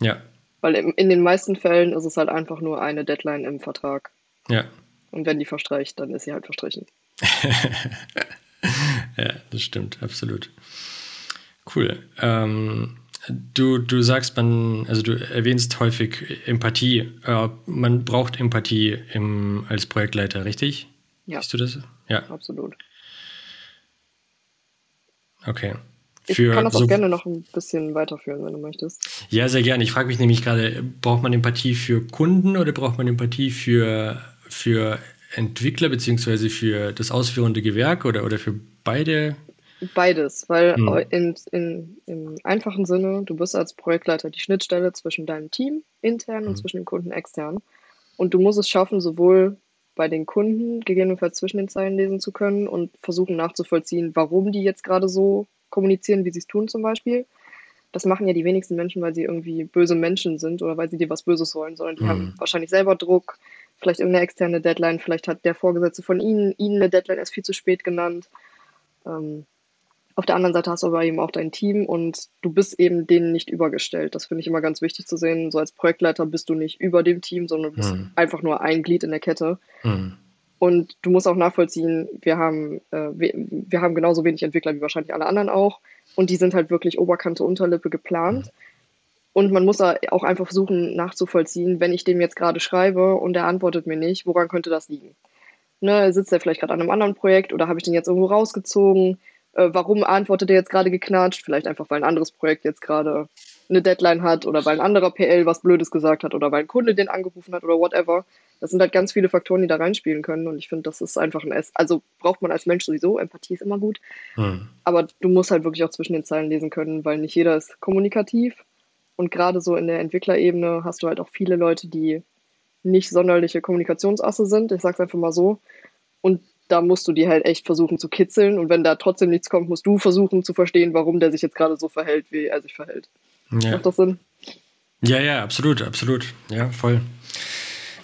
ja, Weil in den meisten Fällen ist es halt einfach nur eine Deadline im Vertrag. ja, Und wenn die verstreicht, dann ist sie halt verstrichen. ja, das stimmt, absolut. Cool. Ähm, du, du sagst, man, also du erwähnst häufig Empathie. Äh, man braucht Empathie im, als Projektleiter, richtig? Ja. Siehst du das? Ja, Absolut. okay. Ich Für kann das so- auch gerne noch ein bisschen weiterführen, wenn du möchtest. Ja, sehr gerne. Ich frage mich nämlich gerade, braucht man Empathie für Kunden oder braucht man Empathie für, für Entwickler beziehungsweise für das ausführende Gewerk oder, oder für beide? Beides, weil Hm. in, in, im einfachen Sinne, du bist als Projektleiter die Schnittstelle zwischen deinem Team intern und Mhm. zwischen den Kunden extern. Und du musst es schaffen, sowohl bei den Kunden gegebenenfalls zwischen den Zeilen lesen zu können und versuchen nachzuvollziehen, warum die jetzt gerade so kommunizieren, wie sie es tun zum Beispiel. Das machen ja die wenigsten Menschen, weil sie irgendwie böse Menschen sind oder weil sie dir was Böses wollen, sondern die Mhm. haben wahrscheinlich selber Druck, vielleicht irgendeine externe Deadline, vielleicht hat der Vorgesetzte von ihnen ihnen eine Deadline erst viel zu spät genannt. Ähm, auf der anderen Seite hast du aber eben auch dein Team und du bist eben denen nicht übergestellt. Das finde ich immer ganz wichtig zu sehen. So als Projektleiter bist du nicht über dem Team, sondern du bist Mhm. einfach nur ein Glied in der Kette. Hm. Und du musst auch nachvollziehen, wir haben, äh, wir, wir haben genauso wenig Entwickler wie wahrscheinlich alle anderen auch. Und die sind halt wirklich Oberkante, Unterlippe geplant. Und man muss auch einfach versuchen nachzuvollziehen, wenn ich dem jetzt gerade schreibe und er antwortet mir nicht, woran könnte das liegen? Ne, sitzt er vielleicht gerade an einem anderen Projekt oder habe ich den jetzt irgendwo rausgezogen? Äh, warum antwortet er jetzt gerade geknatscht? Vielleicht einfach, weil ein anderes Projekt jetzt gerade eine Deadline hat oder weil ein anderer PL was Blödes gesagt hat oder weil ein Kunde den angerufen hat oder whatever. Das sind halt ganz viele Faktoren, die da reinspielen können und ich finde, das ist einfach ein S. Also braucht man als Mensch sowieso, Empathie ist immer gut, Hm. aber du musst halt wirklich auch zwischen den Zeilen lesen können, weil nicht jeder ist kommunikativ und gerade so in der Entwicklerebene hast du halt auch viele Leute, die nicht sonderliche Kommunikationsasse sind, ich sag's einfach mal so. Und da musst du die halt echt versuchen zu kitzeln und wenn da trotzdem nichts kommt, musst du versuchen zu verstehen, warum der sich jetzt gerade so verhält, wie er sich verhält. Ja. Macht das Sinn? ja, ja, absolut, absolut. Ja, voll.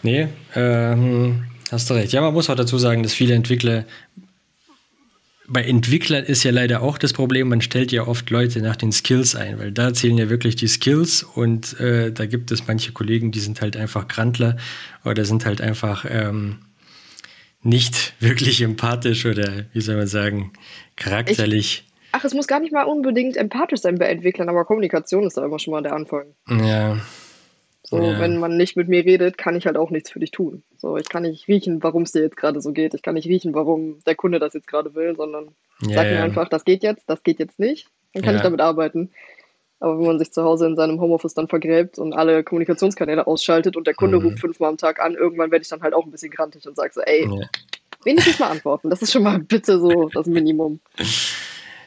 Nee, ähm, hast du recht. Ja, man muss auch dazu sagen, dass viele Entwickler bei Entwicklern ist ja leider auch das Problem, man stellt ja oft Leute nach den Skills ein, weil da zählen ja wirklich die Skills und äh, da gibt es manche Kollegen, die sind halt einfach Grantler oder sind halt einfach ähm, nicht wirklich empathisch oder wie soll man sagen, charakterlich. Ach, es muss gar nicht mal unbedingt empathisch sein bei Entwicklern, aber Kommunikation ist da immer schon mal der Anfang. Ja. So, Ja. wenn man nicht mit mir redet, kann ich halt auch nichts für dich tun. So, ich kann nicht riechen, warum es dir jetzt gerade so geht. Ich kann nicht riechen, warum der Kunde das jetzt gerade will, sondern Ja, sag mir einfach, das geht jetzt, das geht jetzt nicht. Dann kann ich damit arbeiten. Aber wenn man sich zu Hause in seinem Homeoffice dann vergräbt und alle Kommunikationskanäle ausschaltet und der Kunde Mhm. ruft fünfmal am Tag an, irgendwann werde ich dann halt auch ein bisschen grantig und sage so, ey, Ja. wenigstens mal antworten. Das ist schon mal bitte so das Minimum.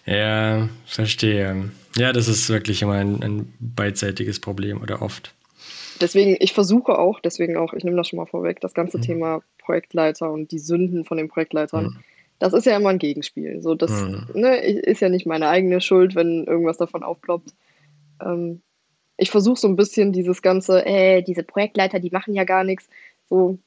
Ja, verstehe. Ja, das ist wirklich immer ein, ein beidseitiges Problem oder oft. Deswegen, ich versuche auch, deswegen auch, ich nehme das schon mal vorweg, das ganze Mhm. Thema Projektleiter und die Sünden von den Projektleitern, Mhm. das ist ja immer ein Gegenspiel. So, das Mhm. ne, ist ja nicht meine eigene Schuld, wenn irgendwas davon aufploppt. Ähm, ich versuche so ein bisschen dieses ganze, äh, diese Projektleiter, die machen ja gar nichts. So,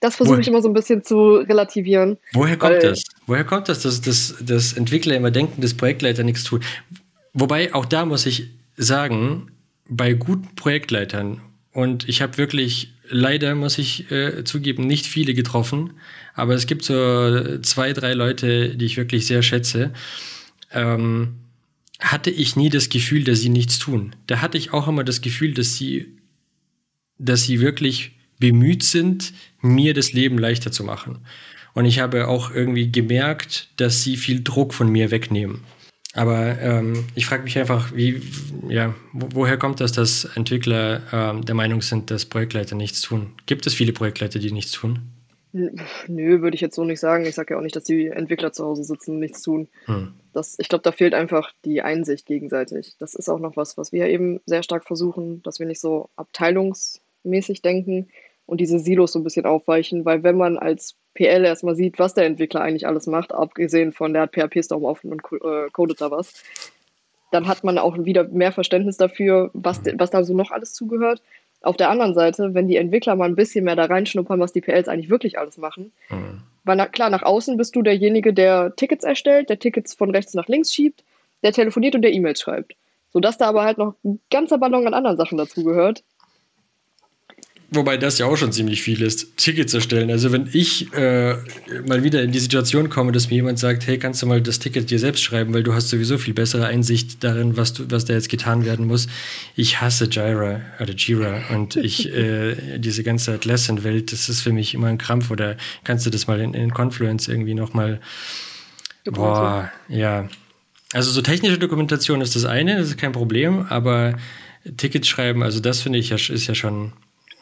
das versuche ich immer so ein bisschen zu relativieren. Woher kommt das? Woher kommt das, dass, dass, dass Entwickler immer denken, dass Projektleiter nichts tun? Wobei, auch da muss ich sagen, bei guten Projektleitern, und ich habe wirklich leider, muss ich äh, zugeben, nicht viele getroffen, aber es gibt so zwei, drei Leute, die ich wirklich sehr schätze, ähm, hatte ich nie das Gefühl, dass sie nichts tun. Da hatte ich auch immer das Gefühl, dass sie dass sie wirklich bemüht sind, mir das Leben leichter zu machen. Und ich habe auch irgendwie gemerkt, dass sie viel Druck von mir wegnehmen. Aber ähm, ich frage mich einfach, wie, ja, wo, woher kommt das, dass Entwickler ähm, der Meinung sind, dass Projektleiter nichts tun? Gibt es viele Projektleiter, die nichts tun? Nö, würde ich jetzt so nicht sagen. Ich sage ja auch nicht, dass die Entwickler zu Hause sitzen und nichts tun. Hm. Das, ich glaube, da fehlt einfach die Einsicht gegenseitig. Das ist auch noch was, was wir eben sehr stark versuchen, dass wir nicht so abteilungsmäßig denken und diese Silos so ein bisschen aufweichen, weil wenn man als PL erstmal sieht, was der Entwickler eigentlich alles macht, abgesehen von der hat PHP-Storm offen und äh, codet da was, dann hat man auch wieder mehr Verständnis dafür, was, was da so noch alles zugehört. Auf der anderen Seite, wenn die Entwickler mal ein bisschen mehr da reinschnuppern, was die PLs eigentlich wirklich alles machen, Hm. weil na, klar, nach außen bist du derjenige, der Tickets erstellt, der Tickets von rechts nach links schiebt, der telefoniert und der E-Mails schreibt. Sodass da aber halt noch ein ganzer Ballon an anderen Sachen dazugehört. Wobei das ja auch schon ziemlich viel ist, Tickets erstellen. Also wenn ich äh, mal wieder in die Situation komme, dass mir jemand sagt, hey, kannst du mal das Ticket dir selbst schreiben, weil du hast sowieso viel bessere Einsicht darin, was, du, was da jetzt getan werden muss. Ich hasse Jira oder Jira und ich äh, diese ganze Atlassian-Welt, das ist für mich immer ein Krampf. Oder kannst du das mal in, in Confluence irgendwie nochmal Boah, ja. Also so technische Dokumentation ist das eine, das ist kein Problem, aber Tickets schreiben, also das finde ich ja, ist ja schon.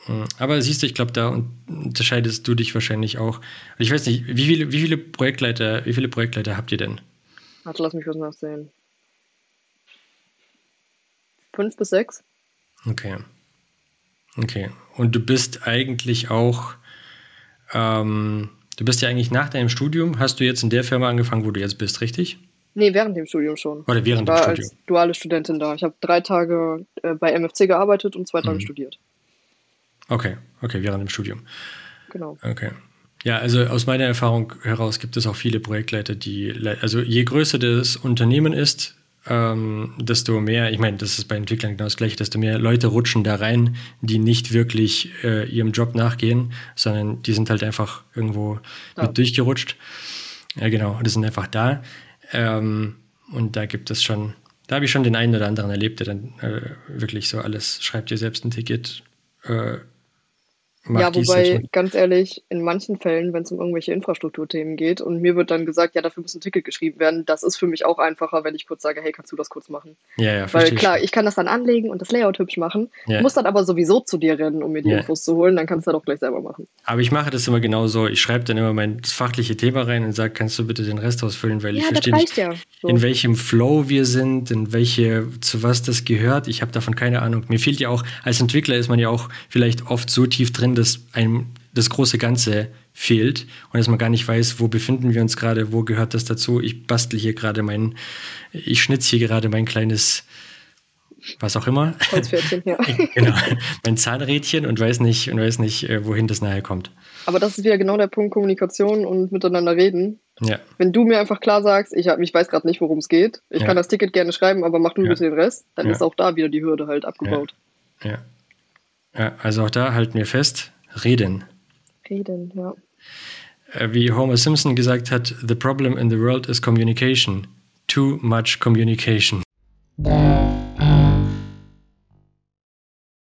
Mm. Aber siehst du, ich glaube, da un- unterscheidest du dich wahrscheinlich auch. Ich weiß nicht, wie viele, wie viele Projektleiter, wie viele Projektleiter habt ihr denn? Warte, lass mich kurz nachsehen. Fünf bis sechs? Okay. Okay. Und du bist eigentlich auch, ähm, du bist ja eigentlich nach deinem Studium, hast du jetzt in der Firma angefangen, wo du jetzt bist, richtig? Nee, während dem Studium schon. Oder Ich während dem war Studium? als duale Studentin da. Ich habe drei Tage äh, bei MFC gearbeitet und zwei Tage Mhm. studiert. Okay, okay, während dem Studium. Genau. Okay. Ja, also aus meiner Erfahrung heraus gibt es auch viele Projektleiter, die, also je größer das Unternehmen ist, ähm, desto mehr, ich meine, das ist bei Entwicklern genau das gleiche, desto mehr Leute rutschen da rein, die nicht wirklich äh, ihrem Job nachgehen, sondern die sind halt einfach irgendwo Ja. mit durchgerutscht. Ja, genau, die sind einfach da. Ähm, und da gibt es schon, da habe ich schon den einen oder anderen erlebt, der dann äh, wirklich so alles, schreibt dir selbst ein Ticket, äh, Ja, wobei, ganz ehrlich, in manchen Fällen, wenn es um irgendwelche Infrastrukturthemen geht und mir wird dann gesagt, ja, dafür muss ein Ticket geschrieben werden, das ist für mich auch einfacher, wenn ich kurz sage, hey, kannst du das kurz machen? Ja, ja, Weil klar, ich kann das dann anlegen und das Layout hübsch machen, Ja. muss dann aber sowieso zu dir rennen, um mir die Ja. Infos zu holen, dann kannst du das doch gleich selber machen. Aber ich mache das immer genauso. Ich schreibe dann immer mein fachliche Thema rein und sage, kannst du bitte den Rest ausfüllen, weil ich verstehe nicht, ja. So. in welchem Flow wir sind, in welche, zu was das gehört. Ich habe davon keine Ahnung. Mir fehlt ja auch, als Entwickler ist man ja auch vielleicht oft so tief drin, dass einem das große Ganze fehlt und dass man gar nicht weiß, wo befinden wir uns gerade, wo gehört das dazu. Ich bastel hier gerade mein, ich schnitze hier gerade mein kleines, was auch immer. Holzpferdchen, ja. genau, mein Zahnrädchen und weiß nicht, und weiß nicht, äh, wohin das nachher kommt. Aber das ist wieder genau der Punkt Kommunikation und miteinander reden. Ja. Wenn du mir einfach klar sagst, ich, hab, ich weiß gerade nicht, worum es geht, ich Ja. kann das Ticket gerne schreiben, aber mach du Ja. bitte den Rest, dann Ja. ist auch da wieder die Hürde halt abgebaut. Ja. Ja. Also auch da halten wir fest, reden. Reden, ja. Äh, Wie Homer Simpson gesagt hat, the problem in the world is communication. too much communication.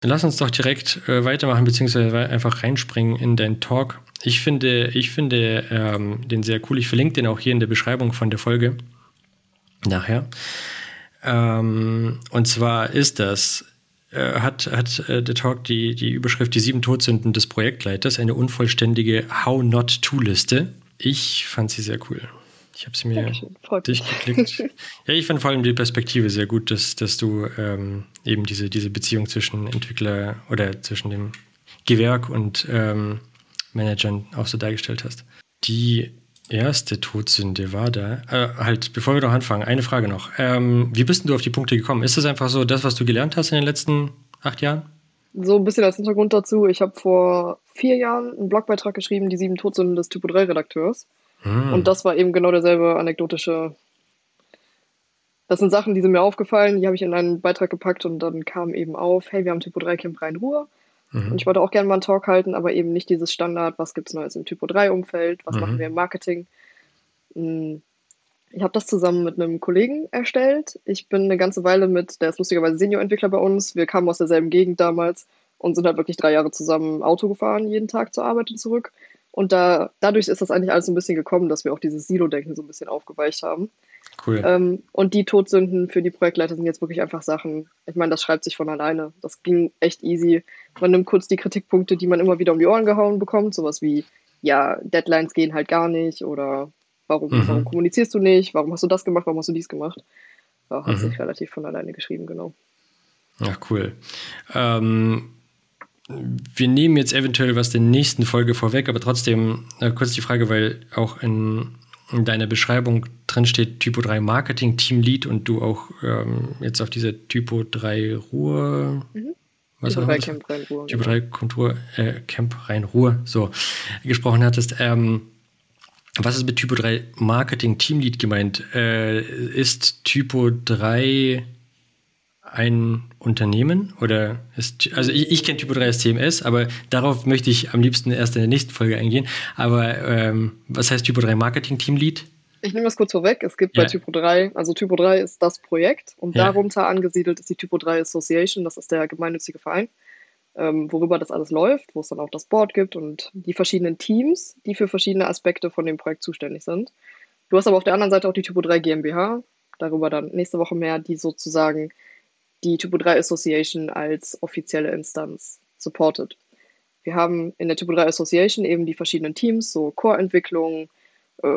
Lass uns doch direkt äh, weitermachen, beziehungsweise einfach reinspringen in deinen Talk. Ich finde, ich finde ähm, den sehr cool. Ich verlinke den auch hier in der Beschreibung von der Folge nachher. Ähm, und zwar ist das, hat, hat äh, der Talk die, die Überschrift Die sieben Todsünden des Projektleiters, eine unvollständige How Not To-Liste. Ich fand sie sehr cool. Ich habe sie mir durchgeklickt. ja, ich fand vor allem die Perspektive sehr gut, dass, dass du ähm, eben diese, diese Beziehung zwischen Entwickler oder zwischen dem Gewerk und ähm, Managern auch so dargestellt hast. Die erste Todsünde war da. Äh, halt, bevor wir noch anfangen, eine Frage noch. Ähm, wie bist denn du auf die Punkte gekommen? Ist das einfach so das, was du gelernt hast in den letzten acht Jahren? So ein bisschen als Hintergrund dazu. Ich habe vor vier Jahren einen Blogbeitrag geschrieben, die sieben Todsünden des Typo 3 Redakteurs. Hm. Und das war eben genau derselbe anekdotische. Das sind Sachen, die sind mir aufgefallen, die habe ich in einen Beitrag gepackt und dann kam eben auf, hey, wir haben Typo 3 Camp Rhein-Ruhr. Mhm. Und ich wollte auch gerne mal einen Talk halten, aber eben nicht dieses Standard, was gibt es Neues im Typo 3-Umfeld, was Mhm. machen wir im Marketing. Mm, Ich habe das zusammen mit einem Kollegen erstellt. Ich bin eine ganze Weile mit, der ist lustigerweise Senior-Entwickler bei uns. Wir kamen aus derselben Gegend damals und sind halt wirklich drei Jahre zusammen Auto gefahren, jeden Tag zur Arbeit und zurück. Und da, dadurch ist das eigentlich alles so ein bisschen gekommen, dass wir auch dieses Silo-Denken so ein bisschen aufgeweicht haben. Cool. Ähm, und die Todsünden für die Projektleiter sind jetzt wirklich einfach Sachen, ich meine, das schreibt sich von alleine. Das ging echt easy. Man nimmt kurz die Kritikpunkte, die man immer wieder um die Ohren gehauen bekommt, sowas wie, ja, Deadlines gehen halt gar nicht oder warum, Mhm. warum kommunizierst du nicht, warum hast du das gemacht, warum hast du dies gemacht. Ja, hat Mhm. sich relativ von alleine geschrieben, genau. Ja, cool. Ähm, wir nehmen jetzt eventuell was der nächsten Folge vorweg, aber trotzdem äh, kurz die Frage, weil auch in, in deiner Beschreibung drin steht Typo 3 Marketing Team Lead und du auch ähm, jetzt auf dieser Typo 3 Ruhr. Mhm. Was Typo auch 3 immer das Camp Rhein-Ruhr, Typo genau. 3 Kontur, äh, Camp Rhein-Ruhr, so gesprochen hattest. Ähm, was ist mit Typo 3 Marketing Team Lead gemeint? Äh, ist Typo 3 ein Unternehmen oder ist, also ich, ich kenne Typo 3 als TMS, aber darauf möchte ich am liebsten erst in der nächsten Folge eingehen. Aber ähm, was heißt Typo 3 Marketing Team Lead? Ich nehme das kurz vorweg. Es gibt Ja. bei Typo 3, also Typo 3 ist das Projekt und Ja. darunter angesiedelt ist die Typo 3 Association, das ist der gemeinnützige Verein, ähm, worüber das alles läuft, wo es dann auch das Board gibt und die verschiedenen Teams, die für verschiedene Aspekte von dem Projekt zuständig sind. Du hast aber auf der anderen Seite auch die Typo 3 GmbH, darüber dann nächste Woche mehr, die sozusagen die Typo 3 Association als offizielle Instanz supportet. Wir haben in der Typo 3 Association eben die verschiedenen Teams, so Core-Entwicklung, äh,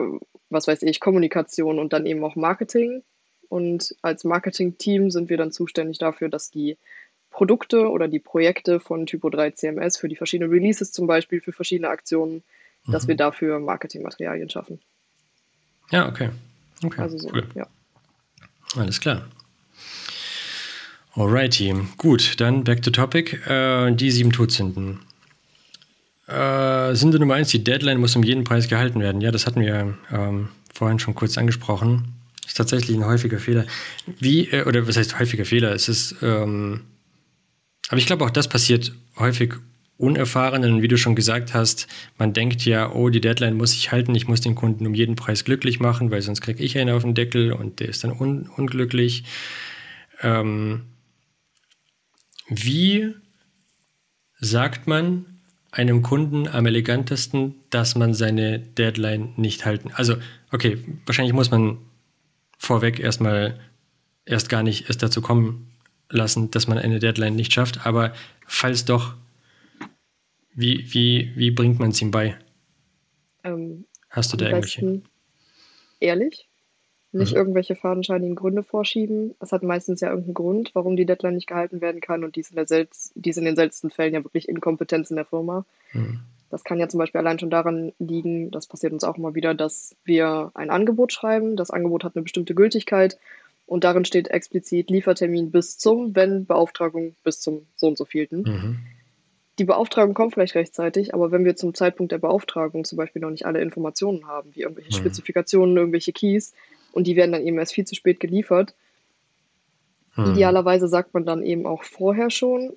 was weiß ich, Kommunikation und dann eben auch Marketing. Und als Marketing-Team sind wir dann zuständig dafür, dass die Produkte oder die Projekte von Typo 3 CMS für die verschiedenen Releases zum Beispiel, für verschiedene Aktionen, dass Mhm. wir dafür Marketingmaterialien schaffen. Ja, okay. okay. Also so, cool. ja. Alles klar. Alrighty, gut, dann back to topic. Äh, die sieben Todsünden. Äh, Sünde Nummer eins, die Deadline muss um jeden Preis gehalten werden. Ja, das hatten wir ähm, vorhin schon kurz angesprochen. Ist tatsächlich ein häufiger Fehler. Wie, äh, oder was heißt häufiger Fehler? Es ist, ähm, aber ich glaube auch das passiert häufig Unerfahrenen, wie du schon gesagt hast, man denkt ja, oh, die Deadline muss ich halten, ich muss den Kunden um jeden Preis glücklich machen, weil sonst kriege ich einen auf den Deckel und der ist dann un unglücklich. Ähm, wie sagt man einem Kunden am elegantesten, dass man seine Deadline nicht halten? Also, okay, wahrscheinlich muss man vorweg erstmal erst gar nicht erst dazu kommen lassen, dass man eine Deadline nicht schafft, aber falls doch, wie, wie, wie bringt man es ihm bei? Ähm, Hast du da irgendwelche? ehrlich, nicht Mhm. irgendwelche fadenscheinigen Gründe vorschieben. Es hat meistens ja irgendeinen Grund, warum die Deadline nicht gehalten werden kann und die ist in, der selz die ist in den seltensten Fällen ja wirklich Inkompetenz in der Firma. Mhm. Das kann ja zum Beispiel allein schon daran liegen, das passiert uns auch immer wieder, dass wir ein Angebot schreiben. Das Angebot hat eine bestimmte Gültigkeit und darin steht explizit Liefertermin bis zum, wenn Beauftragung bis zum so und so vielten. Mhm. Die Beauftragung kommt vielleicht rechtzeitig, aber wenn wir zum Zeitpunkt der Beauftragung zum Beispiel noch nicht alle Informationen haben, wie irgendwelche Mhm. Spezifikationen, irgendwelche Keys, und die werden dann eben erst viel zu spät geliefert, Mhm. Idealerweise sagt man dann eben auch vorher schon,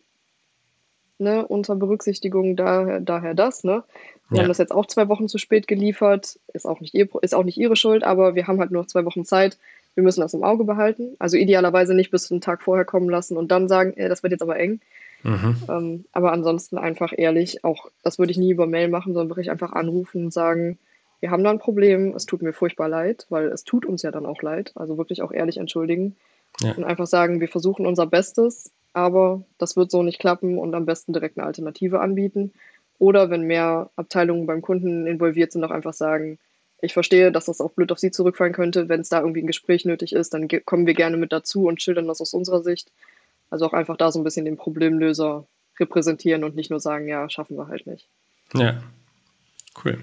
ne, unter Berücksichtigung daher, daher das, ne? Wir Ja. haben das jetzt auch zwei Wochen zu spät geliefert, ist auch, nicht ihr, ist auch nicht ihre Schuld, aber wir haben halt nur noch zwei Wochen Zeit. wir müssen das im Auge behalten. Also idealerweise nicht bis einen Tag vorher kommen lassen und dann sagen, äh, das wird jetzt aber eng. Mhm. Ähm, aber ansonsten einfach ehrlich, auch das würde ich nie über Mail machen, sondern wirklich einfach anrufen und sagen, wir haben da ein Problem, es tut mir furchtbar leid, weil es tut uns ja dann auch leid. Also wirklich auch ehrlich entschuldigen Ja. und einfach sagen, wir versuchen unser Bestes, aber das wird so nicht klappen und am besten direkt eine Alternative anbieten. Oder wenn mehr Abteilungen beim Kunden involviert sind, auch einfach sagen, ich verstehe, dass das auch blöd auf Sie zurückfallen könnte. Wenn es da irgendwie ein Gespräch nötig ist, dann kommen wir gerne mit dazu und schildern das aus unserer Sicht. Also auch einfach da so ein bisschen den Problemlöser repräsentieren und nicht nur sagen, ja, schaffen wir halt nicht. Ja, cool.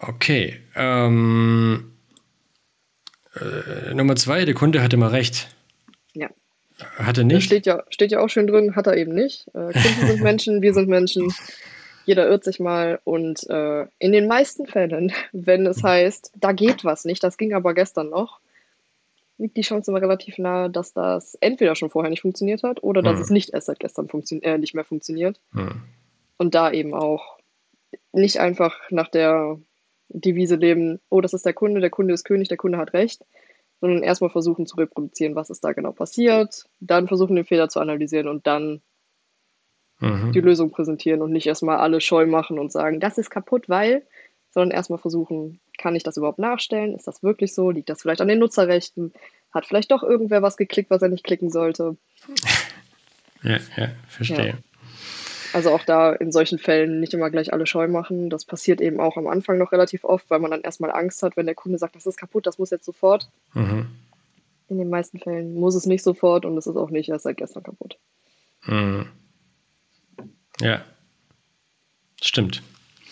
Okay. Ähm, äh, Nummer zwei, der Kunde hatte mal recht. Ja. Hatte nicht? steht ja, steht ja auch schön drin, hat er eben nicht. Äh, Kunden sind Menschen, wir sind Menschen. Jeder irrt sich mal. Und äh, in den meisten Fällen, wenn es heißt, da geht was nicht, das ging aber gestern noch, liegt die Chance immer relativ nahe, dass das entweder schon vorher nicht funktioniert hat oder dass Hm. es nicht erst seit gestern äh, nicht mehr funktioniert. Hm. Und da eben auch nicht einfach nach der Devise leben, oh, das ist der Kunde, der Kunde ist König, der Kunde hat recht, sondern erstmal versuchen zu reproduzieren, was ist da genau passiert, dann versuchen den Fehler zu analysieren und dann Mhm. die Lösung präsentieren und nicht erstmal alle scheu machen und sagen, das ist kaputt, weil, sondern erstmal versuchen, kann ich das überhaupt nachstellen? Ist das wirklich so? Liegt das vielleicht an den Nutzerrechten? Hat vielleicht doch irgendwer was geklickt, was er nicht klicken sollte? Ja, ja, verstehe. Ja. Also auch da in solchen Fällen nicht immer gleich alle scheu machen. Das passiert eben auch am Anfang noch relativ oft, weil man dann erstmal Angst hat, wenn der Kunde sagt, das ist kaputt, das muss jetzt sofort. Mhm. In den meisten Fällen muss es nicht sofort und es ist auch nicht erst seit gestern kaputt. Mhm. Ja. Stimmt.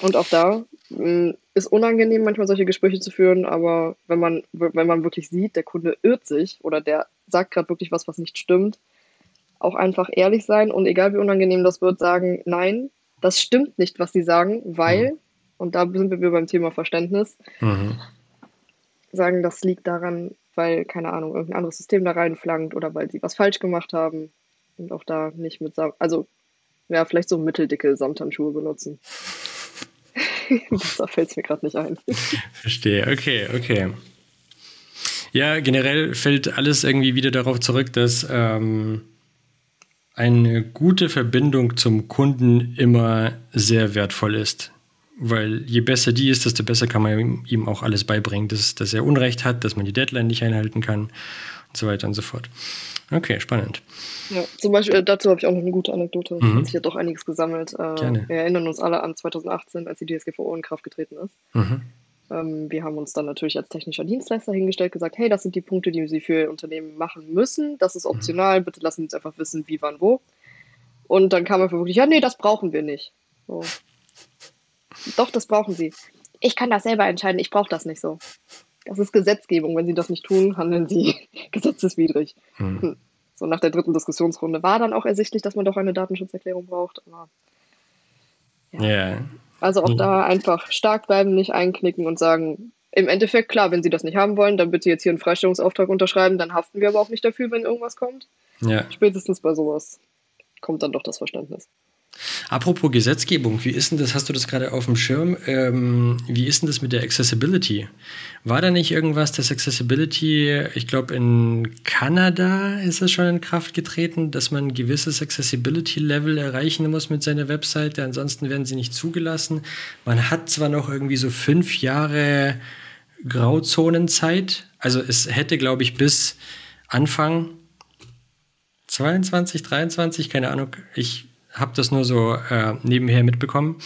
Und auch da mh, ist unangenehm, manchmal solche Gespräche zu führen, aber wenn man, wenn man wirklich sieht, der Kunde irrt sich oder der sagt gerade wirklich was, was nicht stimmt, auch einfach ehrlich sein und egal wie unangenehm das wird, sagen, nein, das stimmt nicht, was sie sagen, weil, und da sind wir wieder beim Thema Verständnis, Mhm. sagen, das liegt daran, weil, keine Ahnung, irgendein anderes System da reinflankt oder weil sie was falsch gemacht haben und auch da nicht mit, Sam also ja, vielleicht so mitteldicke Samthandschuhe benutzen. da fällt es mir gerade nicht ein. Verstehe, okay, okay. Ja, generell fällt alles irgendwie wieder darauf zurück, dass ähm, eine gute Verbindung zum Kunden immer sehr wertvoll ist. Weil je besser die ist, desto besser kann man ihm- auch alles beibringen, dass, dass er Unrecht hat, dass man die Deadline nicht einhalten kann und so weiter und so fort. Okay, spannend. Ja, zum Beispiel, äh, dazu habe ich auch noch eine gute Anekdote. Mhm. Sich ja doch einiges gesammelt. Äh, Gerne. Wir erinnern uns alle an 2018, als die DSGVO in Kraft getreten ist. Mhm. Ähm, wir haben uns dann natürlich als technischer Dienstleister hingestellt, gesagt, hey, das sind die Punkte, die Sie für Ihr Unternehmen machen müssen. Das ist optional. Bitte lassen Sie uns einfach wissen, wie, wann, wo. Und dann kam einfach wirklich, ja, nee, das brauchen wir nicht. So. Doch, das brauchen Sie. Ich kann das selber entscheiden. Ich brauche das nicht so. Das ist Gesetzgebung. Wenn Sie das nicht tun, handeln Sie gesetzeswidrig. Mhm. Hm. So nach der dritten Diskussionsrunde war dann auch ersichtlich, dass man doch eine Datenschutzerklärung braucht. Aber Ja, also auch Mhm. da einfach stark bleiben, nicht einknicken und sagen, im Endeffekt, klar, wenn Sie das nicht haben wollen, dann bitte jetzt hier einen Freistellungsauftrag unterschreiben, dann haften wir aber auch nicht dafür, wenn irgendwas kommt. ja. Spätestens bei sowas kommt dann doch das Verständnis. Apropos Gesetzgebung, wie ist denn das? Hast du das gerade auf dem Schirm? Ähm, wie ist denn das mit der Accessibility? War da nicht irgendwas, das Accessibility, ich glaube in Kanada ist es schon in Kraft getreten, dass man ein gewisses Accessibility-Level erreichen muss mit seiner Webseite, ansonsten werden sie nicht zugelassen. Man hat zwar noch irgendwie so fünf Jahre Grauzonenzeit, also es hätte, glaube ich, bis Anfang 22, 23, keine Ahnung, ich habe das nur so äh, nebenher mitbekommen.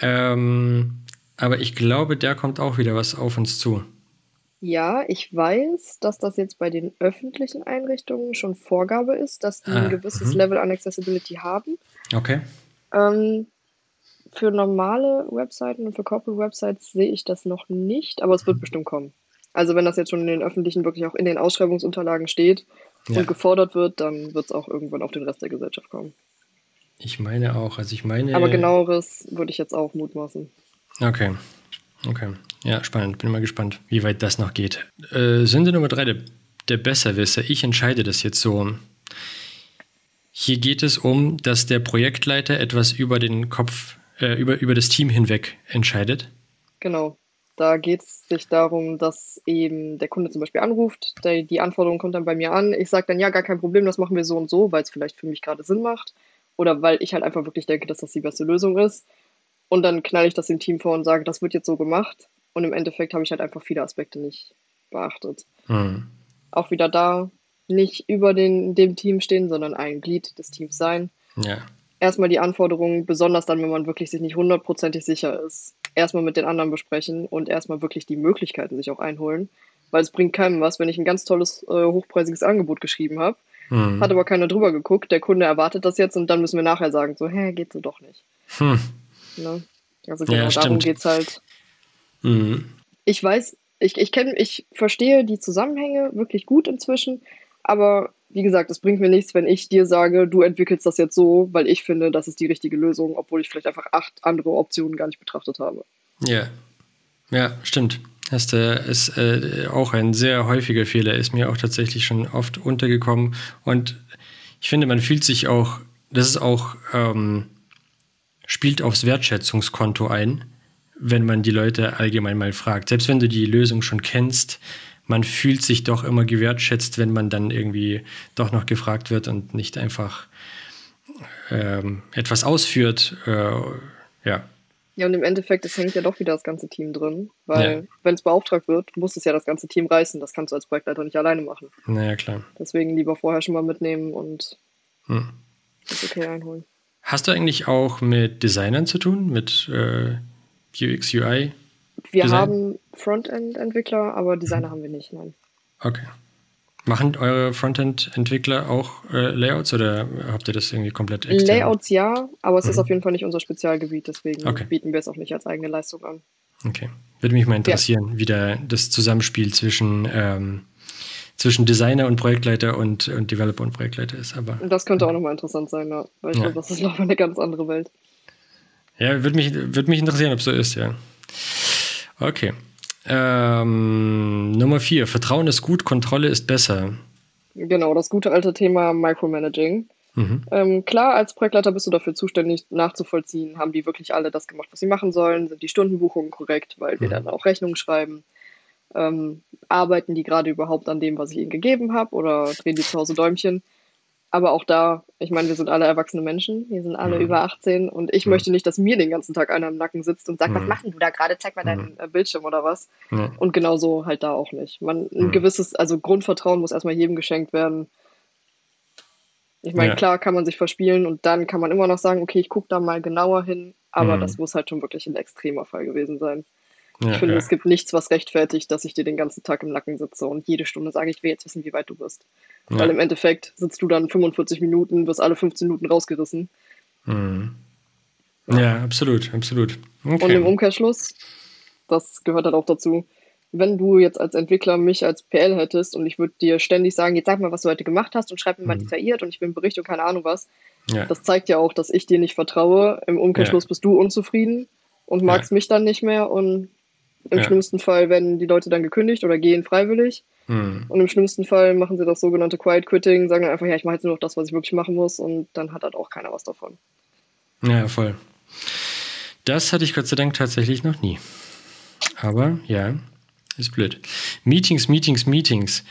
Ähm, aber ich glaube, der kommt auch wieder was auf uns zu. Ja, ich weiß, dass das jetzt bei den öffentlichen Einrichtungen schon Vorgabe ist, dass die Ah, ein gewisses mhm. Level an Accessibility haben. Okay. Ähm, für normale Webseiten und für Corporate Websites sehe ich das noch nicht, aber es wird bestimmt kommen. Also wenn das jetzt schon in den öffentlichen wirklich auch in den Ausschreibungsunterlagen steht Ja. und gefordert wird, dann wird es auch irgendwann auf den Rest der Gesellschaft kommen. Ich meine auch. Also ich meine. Aber genaueres würde ich jetzt auch mutmaßen. Okay. Okay. Ja, spannend. Bin mal gespannt, wie weit das noch geht. Äh, Sünde Nummer drei, der, der Besserwisser. Ich entscheide das jetzt so. Hier geht es um, dass der Projektleiter etwas über den Kopf, äh, über, über das Team hinweg entscheidet. Genau. Da geht es sich darum, dass eben der Kunde zum Beispiel anruft, die Anforderung kommt dann bei mir an. Ich sage dann, ja, gar kein Problem, das machen wir so und so, weil es vielleicht für mich gerade Sinn macht. Oder weil ich halt einfach wirklich denke, dass das die beste Lösung ist. Und dann knall ich das dem Team vor und sage, das wird jetzt so gemacht. Und im Endeffekt habe ich halt einfach viele Aspekte nicht beachtet. Hm. Auch wieder da, nicht über den, dem Team stehen, sondern ein Glied des Teams sein. Ja. Erstmal die Anforderungen, besonders dann, wenn man wirklich sich nicht hundertprozentig sicher ist, erstmal mit den anderen besprechen und erstmal wirklich die Möglichkeiten sich auch einholen. Weil es bringt keinem was, wenn ich ein ganz tolles, äh, hochpreisiges Angebot geschrieben habe, Hm. hat aber keiner drüber geguckt, der Kunde erwartet das jetzt und dann müssen wir nachher sagen, so, hä, geht so doch nicht. Hm. Ne? Also Ja, genau darum stimmt. geht's halt. Hm. Ich weiß, ich, ich kenne, ich verstehe die Zusammenhänge wirklich gut inzwischen, aber wie gesagt, es bringt mir nichts, wenn ich dir sage, du entwickelst das jetzt so, weil ich finde, das ist die richtige Lösung, obwohl ich vielleicht einfach acht andere Optionen gar nicht betrachtet habe. Ja. Ja, stimmt. Das ist äh, auch ein sehr häufiger Fehler, ist mir auch tatsächlich schon oft untergekommen. Und ich finde, man fühlt sich auch, das ist auch, ähm, spielt aufs Wertschätzungskonto ein, wenn man die Leute allgemein mal fragt. Selbst wenn du die Lösung schon kennst, man fühlt sich doch immer gewertschätzt, wenn man dann irgendwie doch noch gefragt wird und nicht einfach ähm, etwas ausführt. Äh, ja, Ja, und im Endeffekt, es hängt ja doch wieder das ganze Team drin, weil Ja. wenn es beauftragt wird, muss es ja das ganze Team reißen. Das kannst du als Projektleiter nicht alleine machen. naja, klar. Deswegen lieber vorher schon mal mitnehmen und Hm. das okay einholen. Hast du eigentlich auch mit Designern zu tun, mit äh, UX, UI? Wir Design? haben Frontend-Entwickler, aber Designer haben wir nicht, nein. Okay. Machen eure Frontend-Entwickler auch äh, Layouts oder habt ihr das irgendwie komplett extern? Layouts ja, aber es ist Mhm. auf jeden Fall nicht unser Spezialgebiet, deswegen Okay. bieten wir es auch nicht als eigene Leistung an. Okay. Würde mich mal interessieren, wie da das Zusammenspiel zwischen, ähm, zwischen Designer und Projektleiter und, und Developer und Projektleiter ist. Aber das könnte auch nochmal interessant sein, ja. weil ich Ja. glaube, das ist nochmal eine ganz andere Welt. ja, würde mich, würd mich interessieren, ob so ist, ja. Okay. Ähm, Nummer vier. Vertrauen ist gut, Kontrolle ist besser. Genau, das gute alte Thema Micromanaging. Mhm. Ähm, klar, als Projektleiter bist du dafür zuständig, nachzuvollziehen, haben die wirklich alle das gemacht, was sie machen sollen, sind die Stundenbuchungen korrekt, weil wir Mhm. dann auch Rechnungen schreiben. Ähm, arbeiten die gerade überhaupt an dem, was ich ihnen gegeben habe, oder drehen die zu Hause Däumchen? Aber auch da, ich meine, wir sind alle erwachsene Menschen, wir sind alle Mhm. über 18 und ich Mhm. möchte nicht, dass mir den ganzen Tag einer im Nacken sitzt und sagt, was Mhm. machen du da gerade, zeig mal deinen äh, Bildschirm oder was. Und genauso halt da auch nicht. Man, ein Mhm. gewisses, also Grundvertrauen muss erstmal jedem geschenkt werden. Ich meine, Ja. klar kann man sich verspielen und dann kann man immer noch sagen, okay, ich gucke da mal genauer hin, aber Mhm. das muss halt schon wirklich ein extremer Fall gewesen sein. Ja, ich finde, ja. es gibt nichts, was rechtfertigt, dass ich dir den ganzen Tag im Nacken sitze und jede Stunde sage, ich will jetzt wissen, wie weit du bist. Ja. Weil im Endeffekt sitzt du dann 45 Minuten, wirst alle 15 Minuten rausgerissen. Mhm. Ja, absolut, absolut. Und im Okay. Umkehrschluss, das gehört halt auch dazu, wenn du jetzt als Entwickler mich als PL hättest und ich würde dir ständig sagen, jetzt sag mal, was du heute gemacht hast und schreib mir mal Mhm. detailliert und ich will einen Bericht und keine Ahnung was, das zeigt ja auch, dass ich dir nicht vertraue. Im Umkehrschluss bist du unzufrieden und magst mich dann nicht mehr und im Ja. schlimmsten Fall werden die Leute dann gekündigt oder gehen freiwillig Mhm. und im schlimmsten Fall machen sie das sogenannte Quiet Quitting, sagen dann einfach, ja, ich mache jetzt nur noch das, was ich wirklich machen muss und dann hat halt auch keiner was davon. Ja, voll. Das hatte ich Gott sei Dank tatsächlich noch nie. Aber ja, ist blöd. Meetings, Meetings, Meetings.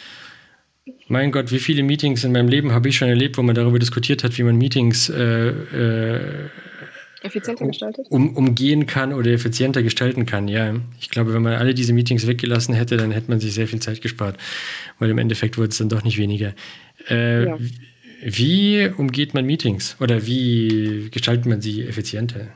Mein Gott, wie viele Meetings in meinem Leben habe ich schon erlebt, wo man darüber diskutiert hat, wie man Meetings äh, äh, Effizienter gestaltet? um, umgehen kann oder effizienter gestalten kann. Ja, ich glaube, wenn man alle diese Meetings weggelassen hätte, dann hätte man sich sehr viel Zeit gespart, weil im Endeffekt wurde es dann doch nicht weniger. Äh, Ja. Wie umgeht man Meetings oder wie gestaltet man sie effizienter?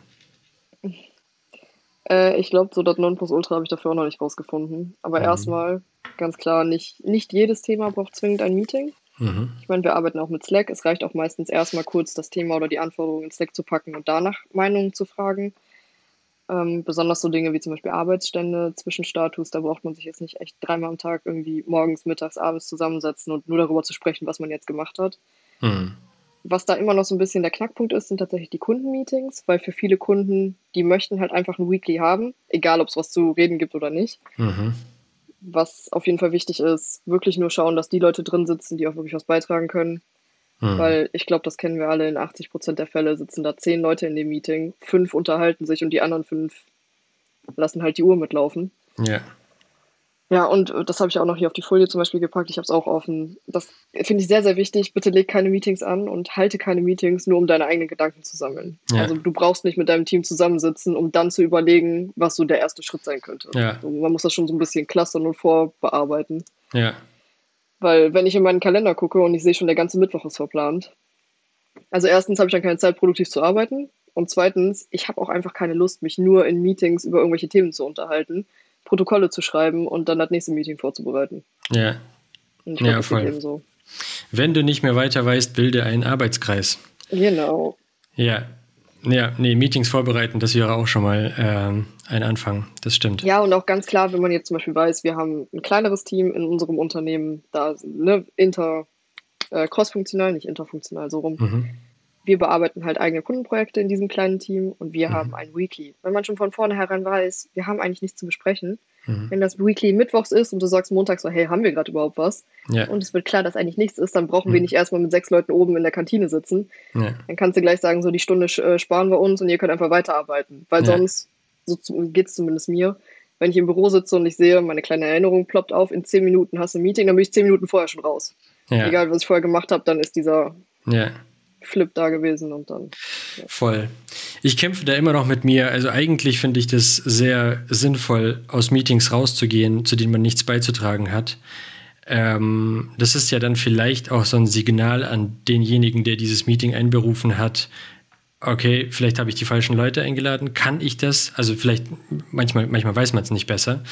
Äh, ich glaube, so das Nonplusultra habe ich dafür auch noch nicht rausgefunden. Aber Mhm. erstmal, ganz klar, nicht, nicht jedes Thema braucht zwingend ein Meeting. Mhm. Ich meine, wir arbeiten auch mit Slack. Es reicht auch meistens erstmal kurz das Thema oder die Anforderungen in Slack zu packen und danach Meinungen zu fragen. Ähm, besonders so Dinge wie zum Beispiel Arbeitsstände, Zwischenstatus, da braucht man sich jetzt nicht echt dreimal am Tag irgendwie morgens, mittags, abends zusammensetzen und nur darüber zu sprechen, was man jetzt gemacht hat. Mhm. Was da immer noch so ein bisschen der Knackpunkt ist, sind tatsächlich die Kundenmeetings, weil für viele Kunden, die möchten halt einfach ein Weekly haben, egal ob es was zu reden gibt oder nicht. Mhm. Was auf jeden Fall wichtig ist, wirklich nur schauen, dass die Leute drin sitzen, die auch wirklich was beitragen können. Mhm. Weil ich glaube, das kennen wir alle, in 80 Prozent der Fälle sitzen da zehn Leute in dem Meeting, fünf unterhalten sich und die anderen fünf lassen halt die Uhr mitlaufen. Ja. Ja, und äh, das habe ich auch noch hier auf die Folie zum Beispiel gepackt. Ich habe es auch offen. Das finde ich sehr, sehr wichtig. Bitte leg keine Meetings an und halte keine Meetings, nur um deine eigenen Gedanken zu sammeln. Ja. Also du brauchst nicht mit deinem Team zusammensitzen, um dann zu überlegen, was so der erste Schritt sein könnte. Ja. Also man muss das schon so ein bisschen clustern und vorbearbeiten. Ja. Weil wenn ich in meinen Kalender gucke und ich sehe schon, der ganze Mittwoch ist verplant. Also erstens habe ich dann keine Zeit, produktiv zu arbeiten. Und zweitens, ich habe auch einfach keine Lust, mich nur in Meetings über irgendwelche Themen zu unterhalten, Protokolle zu schreiben und dann das nächste Meeting vorzubereiten. Ja. Und Ja, glaub, das voll. so. Wenn du nicht mehr weiter weißt, bilde einen Arbeitskreis. Genau. Ja. Ja, nee, Meetings vorbereiten, das wäre auch schon mal ähm, ein Anfang. Das stimmt. Ja, und auch ganz klar, wenn man jetzt zum Beispiel weiß, wir haben ein kleineres Team in unserem Unternehmen, da ne, inter, äh, crossfunktional, nicht interfunktional, so rum. Mhm. Wir bearbeiten halt eigene Kundenprojekte in diesem kleinen Team und wir Mhm. haben ein Weekly. Wenn man schon von vornherein weiß, wir haben eigentlich nichts zu besprechen, Mhm. wenn das Weekly mittwochs ist und du sagst montags so, hey, haben wir gerade überhaupt was? Ja. Und es wird klar, dass eigentlich nichts ist, dann brauchen wir Mhm. nicht erstmal mit sechs Leuten oben in der Kantine sitzen. ja. Dann kannst du gleich sagen, so die Stunde äh, sparen wir uns und ihr könnt einfach weiterarbeiten. Weil Ja. sonst, so geht es zumindest mir, wenn ich im Büro sitze und ich sehe, meine kleine Erinnerung ploppt auf, in zehn Minuten hast du ein Meeting, dann bin ich zehn Minuten vorher schon raus. Egal, was ich vorher gemacht habe, dann ist dieser ja. Flip da gewesen und dann. Voll. Ich kämpfe da immer noch mit mir. Also eigentlich finde ich das sehr sinnvoll, aus Meetings rauszugehen, zu denen man nichts beizutragen hat. Ähm, das ist ja dann vielleicht auch so ein Signal an denjenigen, der dieses Meeting einberufen hat. Okay, vielleicht habe ich die falschen Leute eingeladen. Kann ich das? Also vielleicht, manchmal, manchmal weiß man es nicht besser.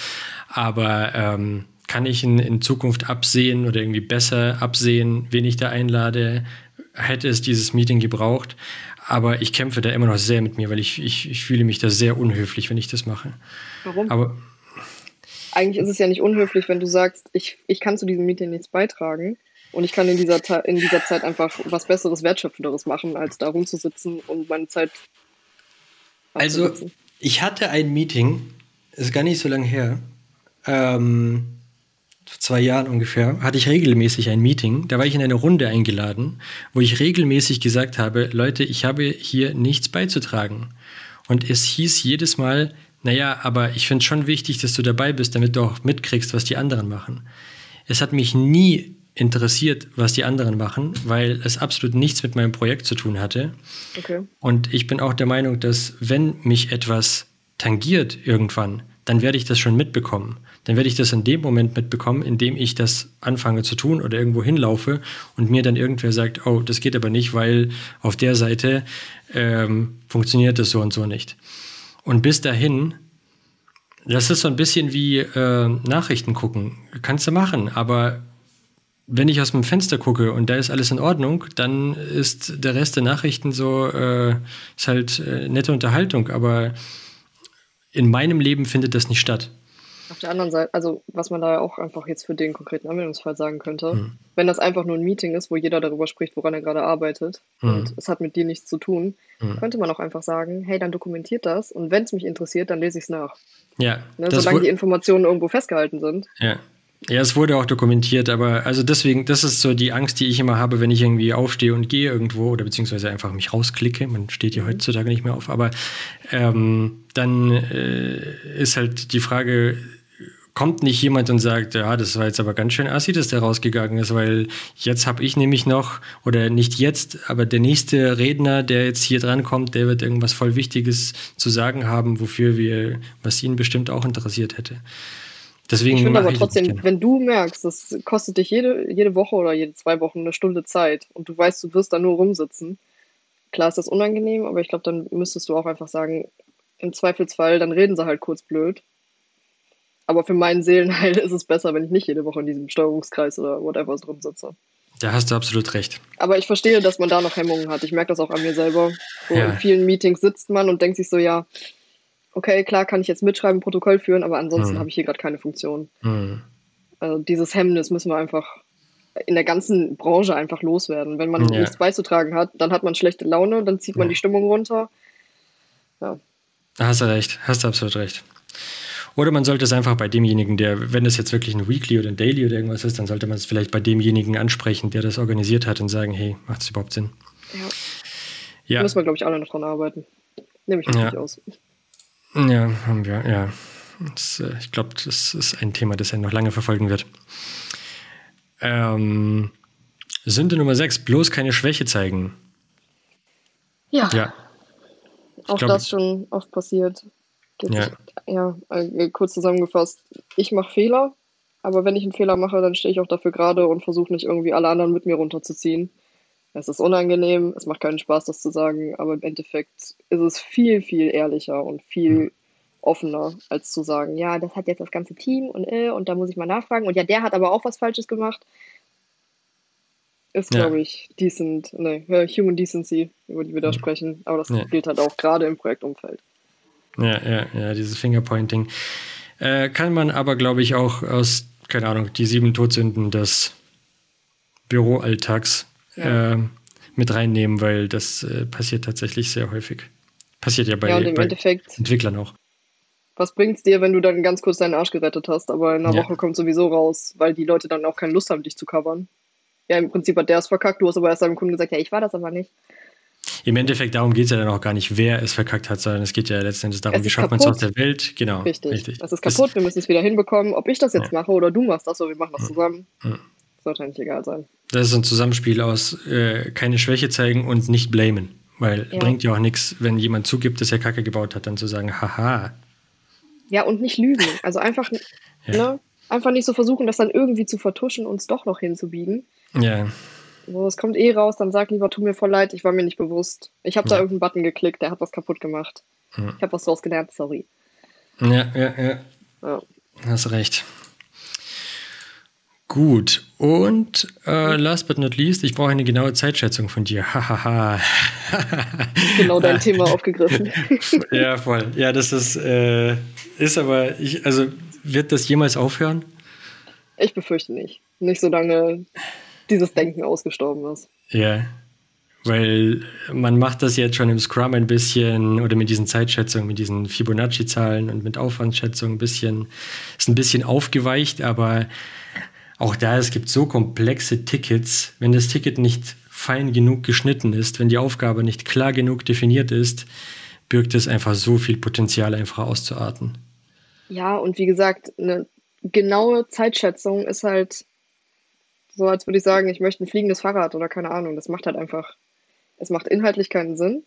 Aber ähm, kann ich in, in Zukunft absehen oder irgendwie besser absehen, wen ich da einlade? Hätte es dieses Meeting gebraucht? Aber ich kämpfe da immer noch sehr mit mir, weil ich, ich, ich fühle mich da sehr unhöflich, wenn ich das mache. Warum? Aber Eigentlich ist es ja nicht unhöflich, wenn du sagst, ich, ich kann zu diesem Meeting nichts beitragen und ich kann in dieser, in dieser Zeit einfach was Besseres, Wertschöpfenderes machen, als da rumzusitzen und meine Zeit. Also, ich hatte ein Meeting, ist gar nicht so lange her, ähm, zwei Jahren ungefähr, hatte ich regelmäßig ein Meeting. Da war ich in eine Runde eingeladen, wo ich regelmäßig gesagt habe, Leute, ich habe hier nichts beizutragen. Und es hieß jedes Mal, naja, aber ich finde es schon wichtig, dass du dabei bist, damit du auch mitkriegst, was die anderen machen. Es hat mich nie interessiert, was die anderen machen, weil es absolut nichts mit meinem Projekt zu tun hatte. Okay. Und ich bin auch der Meinung, dass wenn mich etwas tangiert irgendwann, dann werde ich das schon mitbekommen. Dann werde ich das in dem Moment mitbekommen, in dem ich das anfange zu tun oder irgendwo hinlaufe und mir dann irgendwer sagt, oh, das geht aber nicht, weil auf der Seite ähm, funktioniert das so und so nicht. Und bis dahin, das ist so ein bisschen wie äh, Nachrichten gucken. Kannst du machen, aber wenn ich aus dem Fenster gucke und da ist alles in Ordnung, dann ist der Rest der Nachrichten so, äh, ist halt äh, nette Unterhaltung, aber in meinem Leben findet das nicht statt. Auf der anderen Seite, also was man da ja auch einfach jetzt für den konkreten Anwendungsfall sagen könnte, Hm. wenn das einfach nur ein Meeting ist, wo jeder darüber spricht, woran er gerade arbeitet Hm. und es hat mit dir nichts zu tun, Hm. könnte man auch einfach sagen, hey, dann dokumentiert das und wenn es mich interessiert, dann lese ich es nach. Ja, Ne? Solange die Informationen irgendwo festgehalten sind. ja. Ja, es wurde auch dokumentiert, aber also deswegen, das ist so die Angst, die ich immer habe, wenn ich irgendwie aufstehe und gehe irgendwo oder beziehungsweise einfach mich rausklicke. Man steht ja heutzutage nicht mehr auf, aber ähm, dann äh, ist halt die Frage, kommt nicht jemand und sagt, ja, das war jetzt aber ganz schön assi, dass der rausgegangen ist, weil jetzt habe ich nämlich noch, oder nicht jetzt, aber der nächste Redner, der jetzt hier drankommt, der wird irgendwas voll Wichtiges zu sagen haben, wofür wir, was ihn bestimmt auch interessiert hätte. Deswegen Ich finde aber trotzdem, wenn du merkst, das kostet dich jede, jede Woche oder jede zwei Wochen eine Stunde Zeit und du weißt, du wirst da nur rumsitzen, klar ist das unangenehm, aber ich glaube, dann müsstest du auch einfach sagen, im Zweifelsfall, dann reden sie halt kurz blöd. Aber für meinen Seelenheil ist es besser, wenn ich nicht jede Woche in diesem Steuerungskreis oder whatever drum sitze. Da hast du absolut recht. Aber ich verstehe, dass man da noch Hemmungen hat. Ich merke das auch an mir selber. So Ja. In vielen Meetings sitzt man und denkt sich so, ja, okay, klar kann ich jetzt mitschreiben, Protokoll führen, aber ansonsten Hm. habe ich hier gerade keine Funktion. Hm. Also dieses Hemmnis müssen wir einfach in der ganzen Branche einfach loswerden. Wenn man Ja. nichts beizutragen hat, dann hat man schlechte Laune, dann zieht man Ja. die Stimmung runter. Da hast du recht, hast du absolut recht. Oder man sollte es einfach bei demjenigen, der, wenn es jetzt wirklich ein Weekly oder ein Daily oder irgendwas ist, dann sollte man es vielleicht bei demjenigen ansprechen, der das organisiert hat und sagen, hey, macht es überhaupt Sinn? Ja. Ja, Da müssen wir, glaube ich, alle noch dran arbeiten. Nehme ich Ja. aus. ja, haben wir, ja. Das, äh, ich glaube, das ist ein Thema, das er noch lange verfolgen wird. Ähm, Sünde Nummer 6, bloß keine Schwäche zeigen. Ja, Ja, auch glaub- das schon oft passiert. Geht Ja. nicht- ja äh, kurz zusammengefasst, ich mache Fehler, aber wenn ich einen Fehler mache, dann stehe ich auch dafür gerade und versuche nicht irgendwie alle anderen mit mir runterzuziehen. Es ist unangenehm, es macht keinen Spaß, das zu sagen, aber im Endeffekt ist es viel, viel ehrlicher und viel offener, als zu sagen, ja, das hat jetzt das ganze Team und äh, und da muss ich mal nachfragen und ja, der hat aber auch was Falsches gemacht. Ist, Ja. glaube ich, decent, ne, äh, Human Decency, über die wir da sprechen, aber das Ja. gilt halt auch gerade im Projektumfeld. Ja, ja, ja, dieses Fingerpointing. Äh, kann man aber, glaube ich, auch aus, keine Ahnung, die sieben Todsünden des Büroalltags Ja. äh, mit reinnehmen, weil das äh, passiert tatsächlich sehr häufig. Passiert ja bei, ja, bei Entwicklern auch. was bringt's dir, wenn du dann ganz kurz deinen Arsch gerettet hast, aber in einer Ja. Woche kommt sowieso raus, weil die Leute dann auch keine Lust haben, dich zu covern. Ja, im Prinzip hat der es verkackt, du hast aber erst deinem Kunden gesagt, ja, ich war das aber nicht. Im Endeffekt, darum geht es ja dann auch gar nicht, wer es verkackt hat, sondern es geht ja letzten Endes darum, wie schafft man es aus der Welt. Genau. Richtig. Das ist kaputt, wir müssen es wieder hinbekommen. Ob ich das jetzt Ja. mache oder du machst das, oder wir machen das zusammen, Ja. sollte eigentlich egal sein. Das ist ein Zusammenspiel aus äh, keine Schwäche zeigen und nicht blamen. Weil Ja. bringt ja auch nichts, wenn jemand zugibt, dass er Kacke gebaut hat, dann zu sagen, haha. Ja, und nicht lügen. Also einfach, ne, einfach nicht so versuchen, das dann irgendwie zu vertuschen und es doch noch hinzubiegen. Ja, So, es kommt eh raus, dann sag lieber, tu mir voll leid, ich war mir nicht bewusst. Ich habe da Ja. irgendeinen Button geklickt, der hat was kaputt gemacht. Ja. Ich habe was draus gelernt, sorry. ja, ja, ja. Ja. Hast recht. Gut. Und äh, last but not least, ich brauche eine genaue Zeitschätzung von dir. Hahaha. Genau dein Thema aufgegriffen. ja, voll. Ja, das ist, äh, ist aber, ich, also wird das jemals aufhören? Ich befürchte nicht. Nicht solange dieses Denken ausgestorben ist. Ja. Weil man macht das jetzt schon im Scrum ein bisschen oder mit diesen Zeitschätzungen, mit diesen Fibonacci-Zahlen und mit Aufwandsschätzungen ein bisschen, ist ein bisschen aufgeweicht, aber auch da, es gibt so komplexe Tickets, wenn das Ticket nicht fein genug geschnitten ist, wenn die Aufgabe nicht klar genug definiert ist, birgt es einfach so viel Potenzial, einfach auszuarten. Ja, und wie gesagt, eine genaue Zeitschätzung ist halt so, als würde ich sagen, ich möchte ein fliegendes Fahrrad oder keine Ahnung. Das macht halt einfach, es macht inhaltlich keinen Sinn.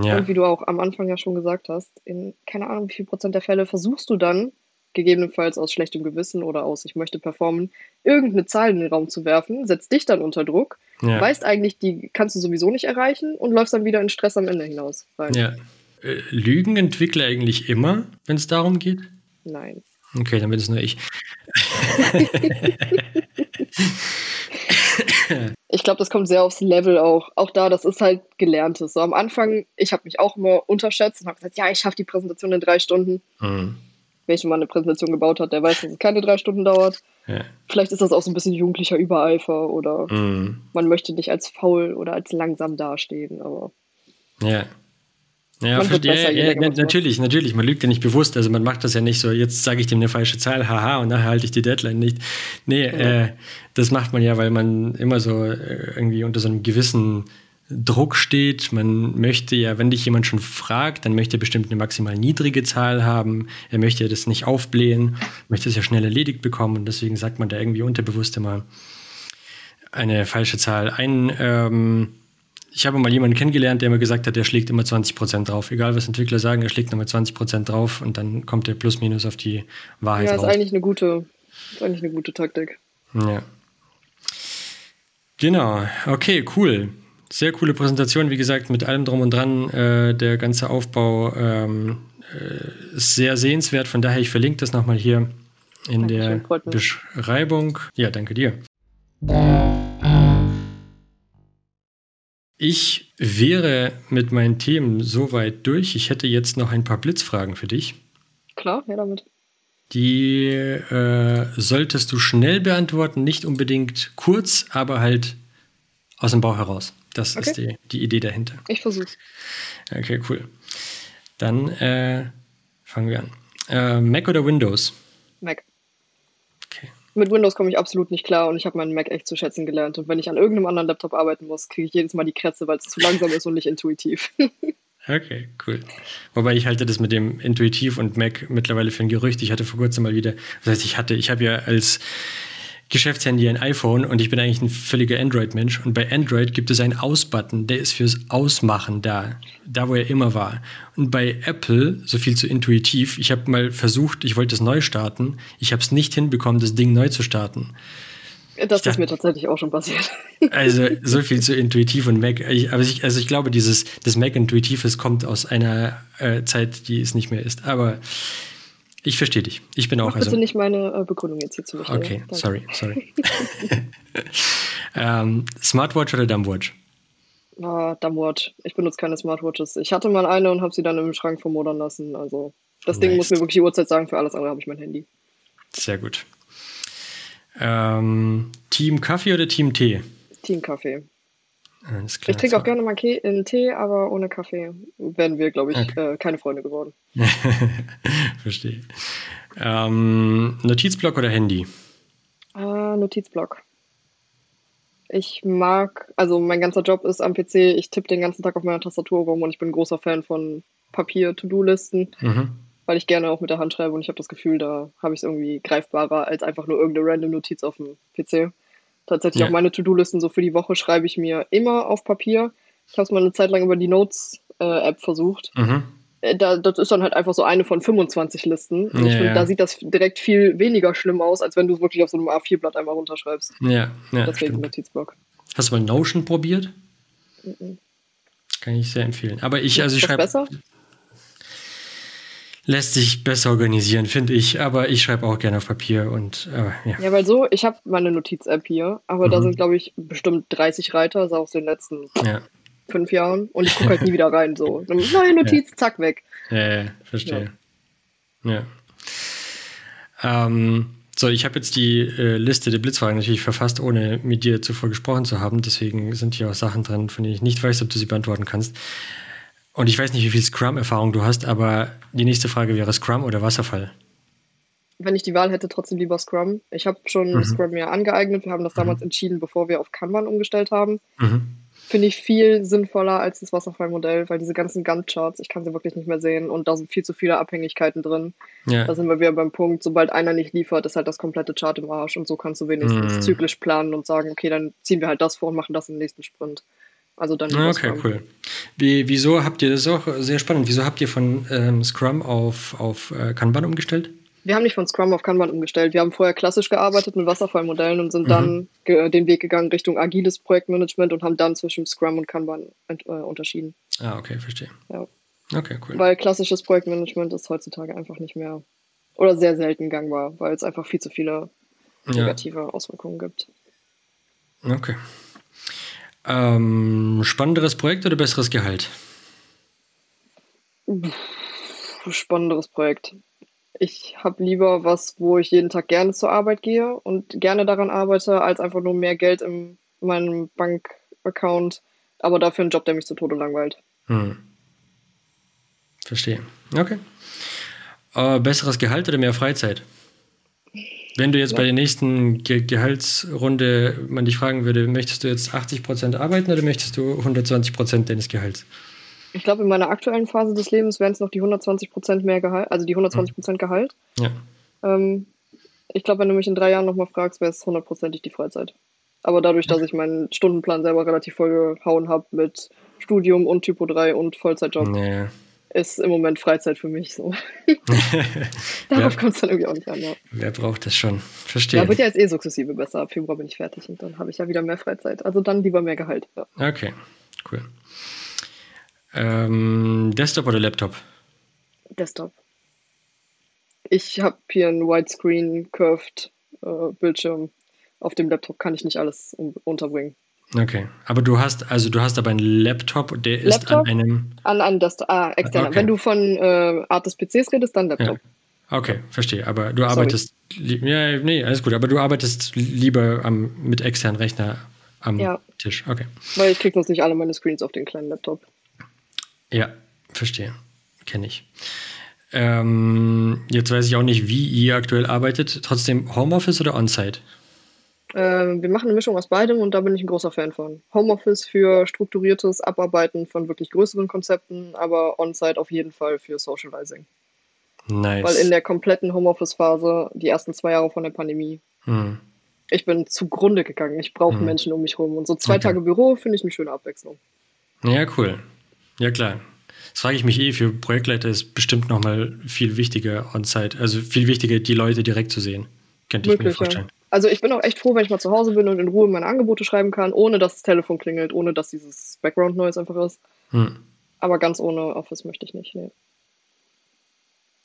Ja, Und wie du auch am Anfang ja schon gesagt hast, in keine Ahnung, wie viel Prozent der Fälle versuchst du dann, gegebenenfalls aus schlechtem Gewissen oder aus ich möchte performen, irgendeine Zahl in den Raum zu werfen, setzt dich dann unter Druck, ja, weißt eigentlich, die kannst du sowieso nicht erreichen und läufst dann wieder in Stress am Ende hinaus. Ja. Äh, Lügen entwickle eigentlich immer, wenn es darum geht? Nein. Okay, dann bin es nur ich. Ich glaube, das kommt sehr aufs Level auch. Auch da, das ist halt Gelerntes. So am Anfang, ich habe mich auch immer unterschätzt und habe gesagt, ja, ich schaffe die Präsentation in drei Stunden. Hm. Wer schon mal eine Präsentation gebaut hat, der weiß, dass es keine drei Stunden dauert. Ja. Vielleicht ist das auch so ein bisschen jugendlicher Übereifer oder Hm. man möchte nicht als faul oder als langsam dastehen, aber Ja. Ja, besser, Ja, ja, natürlich, natürlich. Man lügt ja nicht bewusst. Also man macht das ja nicht so, jetzt sage ich dem eine falsche Zahl, haha, und nachher halte ich die Deadline nicht. Nee, äh, das macht man ja, weil man immer so äh, irgendwie unter so einem gewissen Druck steht. Man möchte ja, wenn dich jemand schon fragt, dann möchte er bestimmt eine maximal niedrige Zahl haben. Er möchte ja das nicht aufblähen, möchte es ja schnell erledigt bekommen und deswegen sagt man da irgendwie unterbewusst immer eine falsche Zahl ein. Ähm, ich habe mal jemanden kennengelernt, der mir gesagt hat, der schlägt immer 20% drauf. Egal, was Entwickler sagen, er schlägt immer 20% drauf und dann kommt der plus minus auf die Wahrheit ja, ist raus. eigentlich eine gute, ist eigentlich eine gute Taktik. Ja. Genau, okay, cool. Sehr coole Präsentation, wie gesagt, mit allem drum und dran. Äh, der ganze Aufbau ähm, äh, ist sehr sehenswert, von daher, ich verlinke das nochmal hier in Dankeschön, der. Beschreibung. Ja, danke dir. Ich wäre mit meinen Themen soweit durch. Ich hätte jetzt noch ein paar Blitzfragen für dich. Klar, ja damit. Die äh, solltest du schnell beantworten, nicht unbedingt kurz, aber halt aus dem Bauch heraus. Das ist die, die Idee dahinter. Ich versuch's. Okay, cool. Dann äh, fangen wir an. Äh, Mac oder Windows? Mit Windows komme ich absolut nicht klar und ich habe meinen Mac echt zu schätzen gelernt. Und wenn ich an irgendeinem anderen Laptop arbeiten muss, kriege ich jedes Mal die Krätze, weil es zu langsam ist und nicht intuitiv. Okay, cool. Wobei ich halte das mit dem Intuitiv und Mac mittlerweile für ein Gerücht. Ich hatte vor kurzem mal wieder, das heißt, ich hatte, ich habe ja als Geschäftshandy ein iPhone und ich bin eigentlich ein völliger Android-Mensch. Und bei Android gibt es einen Aus-Button, der ist fürs Ausmachen da, da wo er immer war. Und bei Apple, so viel zu intuitiv, ich habe mal versucht, ich wollte es neu starten, ich habe es nicht hinbekommen, das Ding neu zu starten. Das ist mir tatsächlich auch schon passiert. Also so viel zu intuitiv und Mac. Ich, aber ich, also ich glaube, dieses das Mac Intuitives kommt aus einer äh, Zeit, die es nicht mehr ist. Aber ich verstehe dich. Ich bin auch. Bitte also, nicht meine äh, Begründung jetzt hier zu Michael. okay, Danke. sorry, sorry. ähm, Smartwatch oder Dumbwatch? Ah, Dumbwatch. Ich benutze keine Smartwatches. Ich hatte mal eine und habe sie dann im Schrank vermodern lassen. Also das Ding Nice. muss mir wirklich die Uhrzeit sagen. Für alles andere habe ich mein Handy. Sehr gut. Ähm, Team Kaffee oder Team Tee? Team Kaffee. Alles klar. Ich trinke auch gerne mal einen Tee, aber ohne Kaffee wären wir, glaube ich, Okay. äh, keine Freunde geworden. Verstehe. Ähm, Notizblock oder Handy? Ah, Notizblock. Ich mag, also mein ganzer Job ist am PC, ich tippe den ganzen Tag auf meiner Tastatur rum und ich bin ein großer Fan von Papier-To-Do-Listen, Mhm. weil ich gerne auch mit der Hand schreibe und ich habe das Gefühl, da habe ich es irgendwie greifbarer als einfach nur irgendeine random Notiz auf dem PC. Tatsächlich Ja. auch meine To-Do-Listen so für die Woche schreibe ich mir immer auf Papier. Ich habe es mal eine Zeit lang über die Notes-App versucht. Mhm. Äh, Da, das ist dann halt einfach so eine von 25 Listen. Und ich Ja, finde, ja. da sieht das direkt viel weniger schlimm aus, als wenn du es wirklich auf so einem A4-Blatt einmal runterschreibst. Ja, ja Deswegen stimmt. Notizblock. Hast du mal Notion probiert? Mhm. Kann ich sehr empfehlen. Aber ich, also ich Ist das schreibe, besser? Lässt sich besser organisieren, finde ich. Aber ich schreibe auch gerne auf Papier und aber, ja. Ja, weil so, ich habe meine Notiz-App hier, aber da Mhm. sind, glaube ich, bestimmt 30 Reiter, so aus den letzten Ja, fünf Jahren. Und ich gucke halt nie wieder rein. So, neue Notiz, zack, weg. ja, ja verstehe. Ja. Ähm, so, ich habe jetzt die äh, Liste der Blitzfragen natürlich verfasst, ohne mit dir zuvor gesprochen zu haben. Deswegen sind hier auch Sachen drin, von denen ich nicht weiß, ob du sie beantworten kannst. Und ich weiß nicht, wie viel Scrum-Erfahrung du hast, aber die nächste Frage wäre Scrum oder Wasserfall? Wenn ich die Wahl hätte, trotzdem lieber Scrum. Ich habe schon Mhm. Scrum mir angeeignet. Wir haben das damals entschieden, bevor wir auf Kanban umgestellt haben. Mhm. Finde ich viel sinnvoller als das Wasserfallmodell, weil diese ganzen Gantt-Charts, ich kann sie wirklich nicht mehr sehen und da sind viel zu viele Abhängigkeiten drin. Ja. Da sind wir wieder beim Punkt, sobald einer nicht liefert, ist halt das komplette Chart im Arsch und so kannst du wenigstens Mhm. zyklisch planen und sagen, okay, dann ziehen wir halt das vor und machen das im nächsten Sprint. Also dann Ah, Okay, cool. Wie, wieso habt ihr, das ist auch sehr spannend, wieso habt ihr von ähm, Scrum auf, auf äh, Kanban umgestellt? Wir haben nicht von Scrum auf Kanban umgestellt. Wir haben vorher klassisch gearbeitet mit Wasserfallmodellen und sind Mhm. dann ge den Weg gegangen Richtung agiles Projektmanagement und haben dann zwischen Scrum und Kanban äh, unterschieden. Ah, okay, verstehe. Ja. Okay, cool. Weil klassisches Projektmanagement ist heutzutage einfach nicht mehr oder sehr selten gangbar, weil es einfach viel zu viele Ja, negative Auswirkungen gibt. okay. Ähm, spannenderes Projekt oder besseres Gehalt? Spannenderes Projekt. Ich habe lieber was, wo ich jeden Tag gerne zur Arbeit gehe und gerne daran arbeite, als einfach nur mehr Geld in meinem Bankaccount, aber dafür einen Job, der mich zu Tode langweilt. Hm. Verstehe. Okay. Äh, besseres Gehalt oder mehr Freizeit? Wenn du jetzt bei der nächsten Ge Gehaltsrunde man dich fragen würde, möchtest du jetzt 80% arbeiten oder möchtest du 120% deines Gehalts? Ich glaube, in meiner aktuellen Phase des Lebens wären es noch die 120% mehr Gehalt, also die 120% Gehalt. Ja. Ähm, ich glaube, wenn du mich in drei Jahren nochmal fragst, wäre es hundertprozentig die Freizeit. Aber dadurch, dass ich meinen Stundenplan selber relativ vollgehauen habe mit Studium und Typo 3 und Vollzeitjob, Nee. Ist im Moment Freizeit für mich so. Darauf kommt es dann irgendwie auch nicht an. Ja. Wer braucht das schon? Verstehe. ja, wird ja jetzt eh sukzessive besser. Ab Februar bin ich fertig und dann habe ich ja wieder mehr Freizeit. Also dann lieber mehr Gehalt. Ja. Okay, cool. Ähm, Desktop oder Laptop? Desktop. Ich habe hier einen Widescreen Curved äh, Bildschirm. Auf dem Laptop kann ich nicht alles unterbringen. Okay, aber du hast also du hast aber einen Laptop, der ist Laptop? an einem. An einem Desktop, ah, externer. Okay. Wenn du von äh, Art des PCs redest, dann Laptop. Okay, verstehe. Aber du arbeitest. li- Ja, nee, alles gut. Aber du arbeitest lieber am, mit externen Rechner am Ja. Tisch. Okay. Weil ich krieg sonst nicht alle meine Screens auf den kleinen Laptop. Ja, verstehe. Kenne ich. Ähm, jetzt weiß ich auch nicht, wie ihr aktuell arbeitet. Trotzdem Homeoffice oder On-Site? Ähm, wir machen eine Mischung aus beidem und da bin ich ein großer Fan von. Homeoffice für strukturiertes Abarbeiten von wirklich größeren Konzepten, aber On-Site auf jeden Fall für Socializing. Nice. Weil in der kompletten Homeoffice-Phase, die ersten zwei Jahre von der Pandemie, Hm. ich bin zugrunde gegangen. Ich brauche Mhm. Menschen um mich rum. Und so zwei Okay. Tage Büro finde ich eine schöne Abwechslung. Ja, cool. Ja, klar. Das frage ich mich eh, für Projektleiter ist bestimmt nochmal viel wichtiger on-site, also viel wichtiger, die Leute direkt zu sehen. Könnte ich mir vorstellen. Also ich bin auch echt froh, wenn ich mal zu Hause bin und in Ruhe meine Angebote schreiben kann, ohne dass das Telefon klingelt, ohne dass dieses Background-Noise einfach ist. Hm. Aber ganz ohne Office möchte ich nicht. Nee.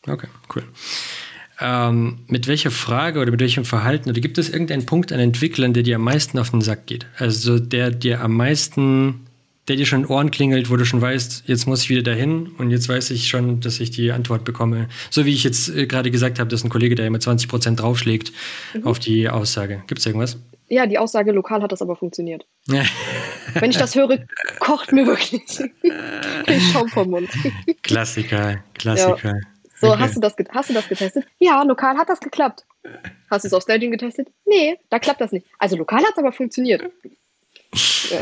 Okay, cool. Ähm, mit welcher Frage oder mit welchem Verhalten oder gibt es irgendeinen Punkt an Entwicklern, der dir am meisten auf den Sack geht? Also der dir am meisten, der dir schon in den Ohren klingelt, wo du schon weißt, jetzt muss ich wieder dahin und jetzt weiß ich schon, dass ich die Antwort bekomme. So wie ich jetzt äh, gerade gesagt habe, dass ein Kollege, der immer 20% draufschlägt auf die Aussage. Gibt es irgendwas? Ja, die Aussage lokal hat das aber funktioniert. Wenn ich das höre, kocht mir wirklich. ich Schaum vom Mund. Klassiker, Klassiker. So, Okay. hast, du das, hast du das getestet? Ja, lokal hat das geklappt. Hast du es auf Staging getestet? Nee, da klappt das nicht. Also lokal hat es aber funktioniert. Ja,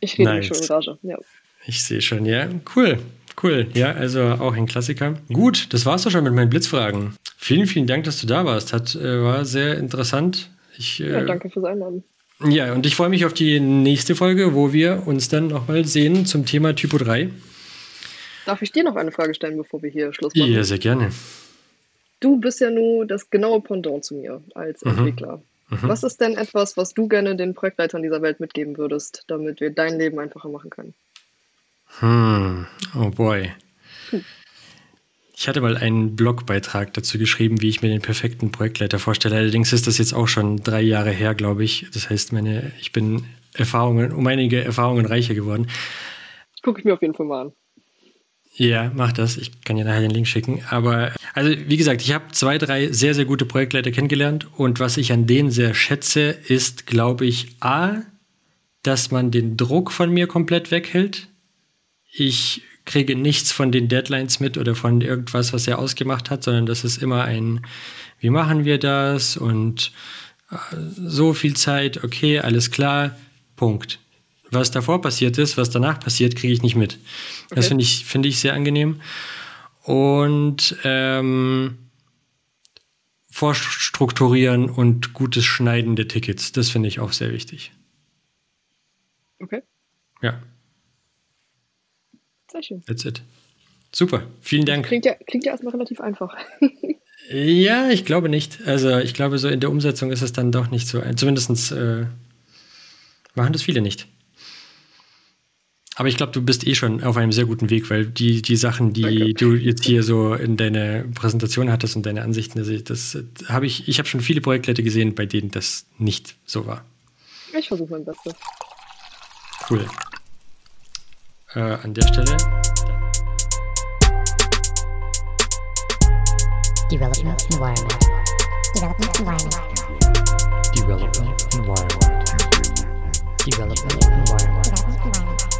ich rede Nice. schon in Rage. Ja. Ich sehe schon, ja. Cool, cool. Ja, also auch ein Klassiker. Gut, das war's doch schon mit meinen Blitzfragen. Vielen, vielen Dank, dass du da warst. Hat, äh, war sehr interessant. Ich, äh, ja, danke fürs Einladen. Ja, und ich freue mich auf die nächste Folge, wo wir uns dann nochmal sehen zum Thema Typo 3. Darf ich dir noch eine Frage stellen, bevor wir hier Schluss machen? Ja, sehr gerne. Du bist ja nur das genaue Pendant zu mir als Mhm. Entwickler. Was ist denn etwas, was du gerne den Projektleitern dieser Welt mitgeben würdest, damit wir dein Leben einfacher machen können? Hm, oh boy. Ich hatte mal einen Blogbeitrag dazu geschrieben, wie ich mir den perfekten Projektleiter vorstelle. Allerdings ist das jetzt auch schon drei Jahre her, glaube ich. Das heißt, meine, ich bin Erfahrungen, um einige Erfahrungen reicher geworden. Gucke ich mir auf jeden Fall mal an. Ja, mach das. Ich kann dir nachher den Link schicken. Aber, also, wie gesagt, ich habe zwei, drei sehr, sehr gute Projektleiter kennengelernt. Und was ich an denen sehr schätze, ist, glaube ich, A, dass man den Druck von mir komplett weghält. Ich kriege nichts von den Deadlines mit oder von irgendwas, was er ausgemacht hat, sondern das ist immer ein, wie machen wir das und äh, so viel Zeit, okay, alles klar, Punkt. Was davor passiert ist, was danach passiert, kriege ich nicht mit. Das Okay. finde ich, finde ich sehr angenehm. Und ähm, Vorstrukturieren und gutes Schneiden der Tickets, das finde ich auch sehr wichtig. Okay, Ja, sehr schön. that's it. Super, vielen Dank. Klingt ja, klingt ja erstmal relativ einfach. Ja, ich glaube nicht. Also ich glaube, so in der Umsetzung ist es dann doch nicht so. Zumindest äh, machen das viele nicht. Aber ich glaube, du bist eh schon auf einem sehr guten Weg, weil die, die Sachen, die Danke. du jetzt hier so in deiner Präsentation hattest und deine Ansichten, das habe ich, ich habe schon viele Projektleute gesehen, bei denen das nicht so war. Ich versuche mein Bestes. Cool. Äh, an der Stelle. Development environment. Development environment. Development Environment. Development environment.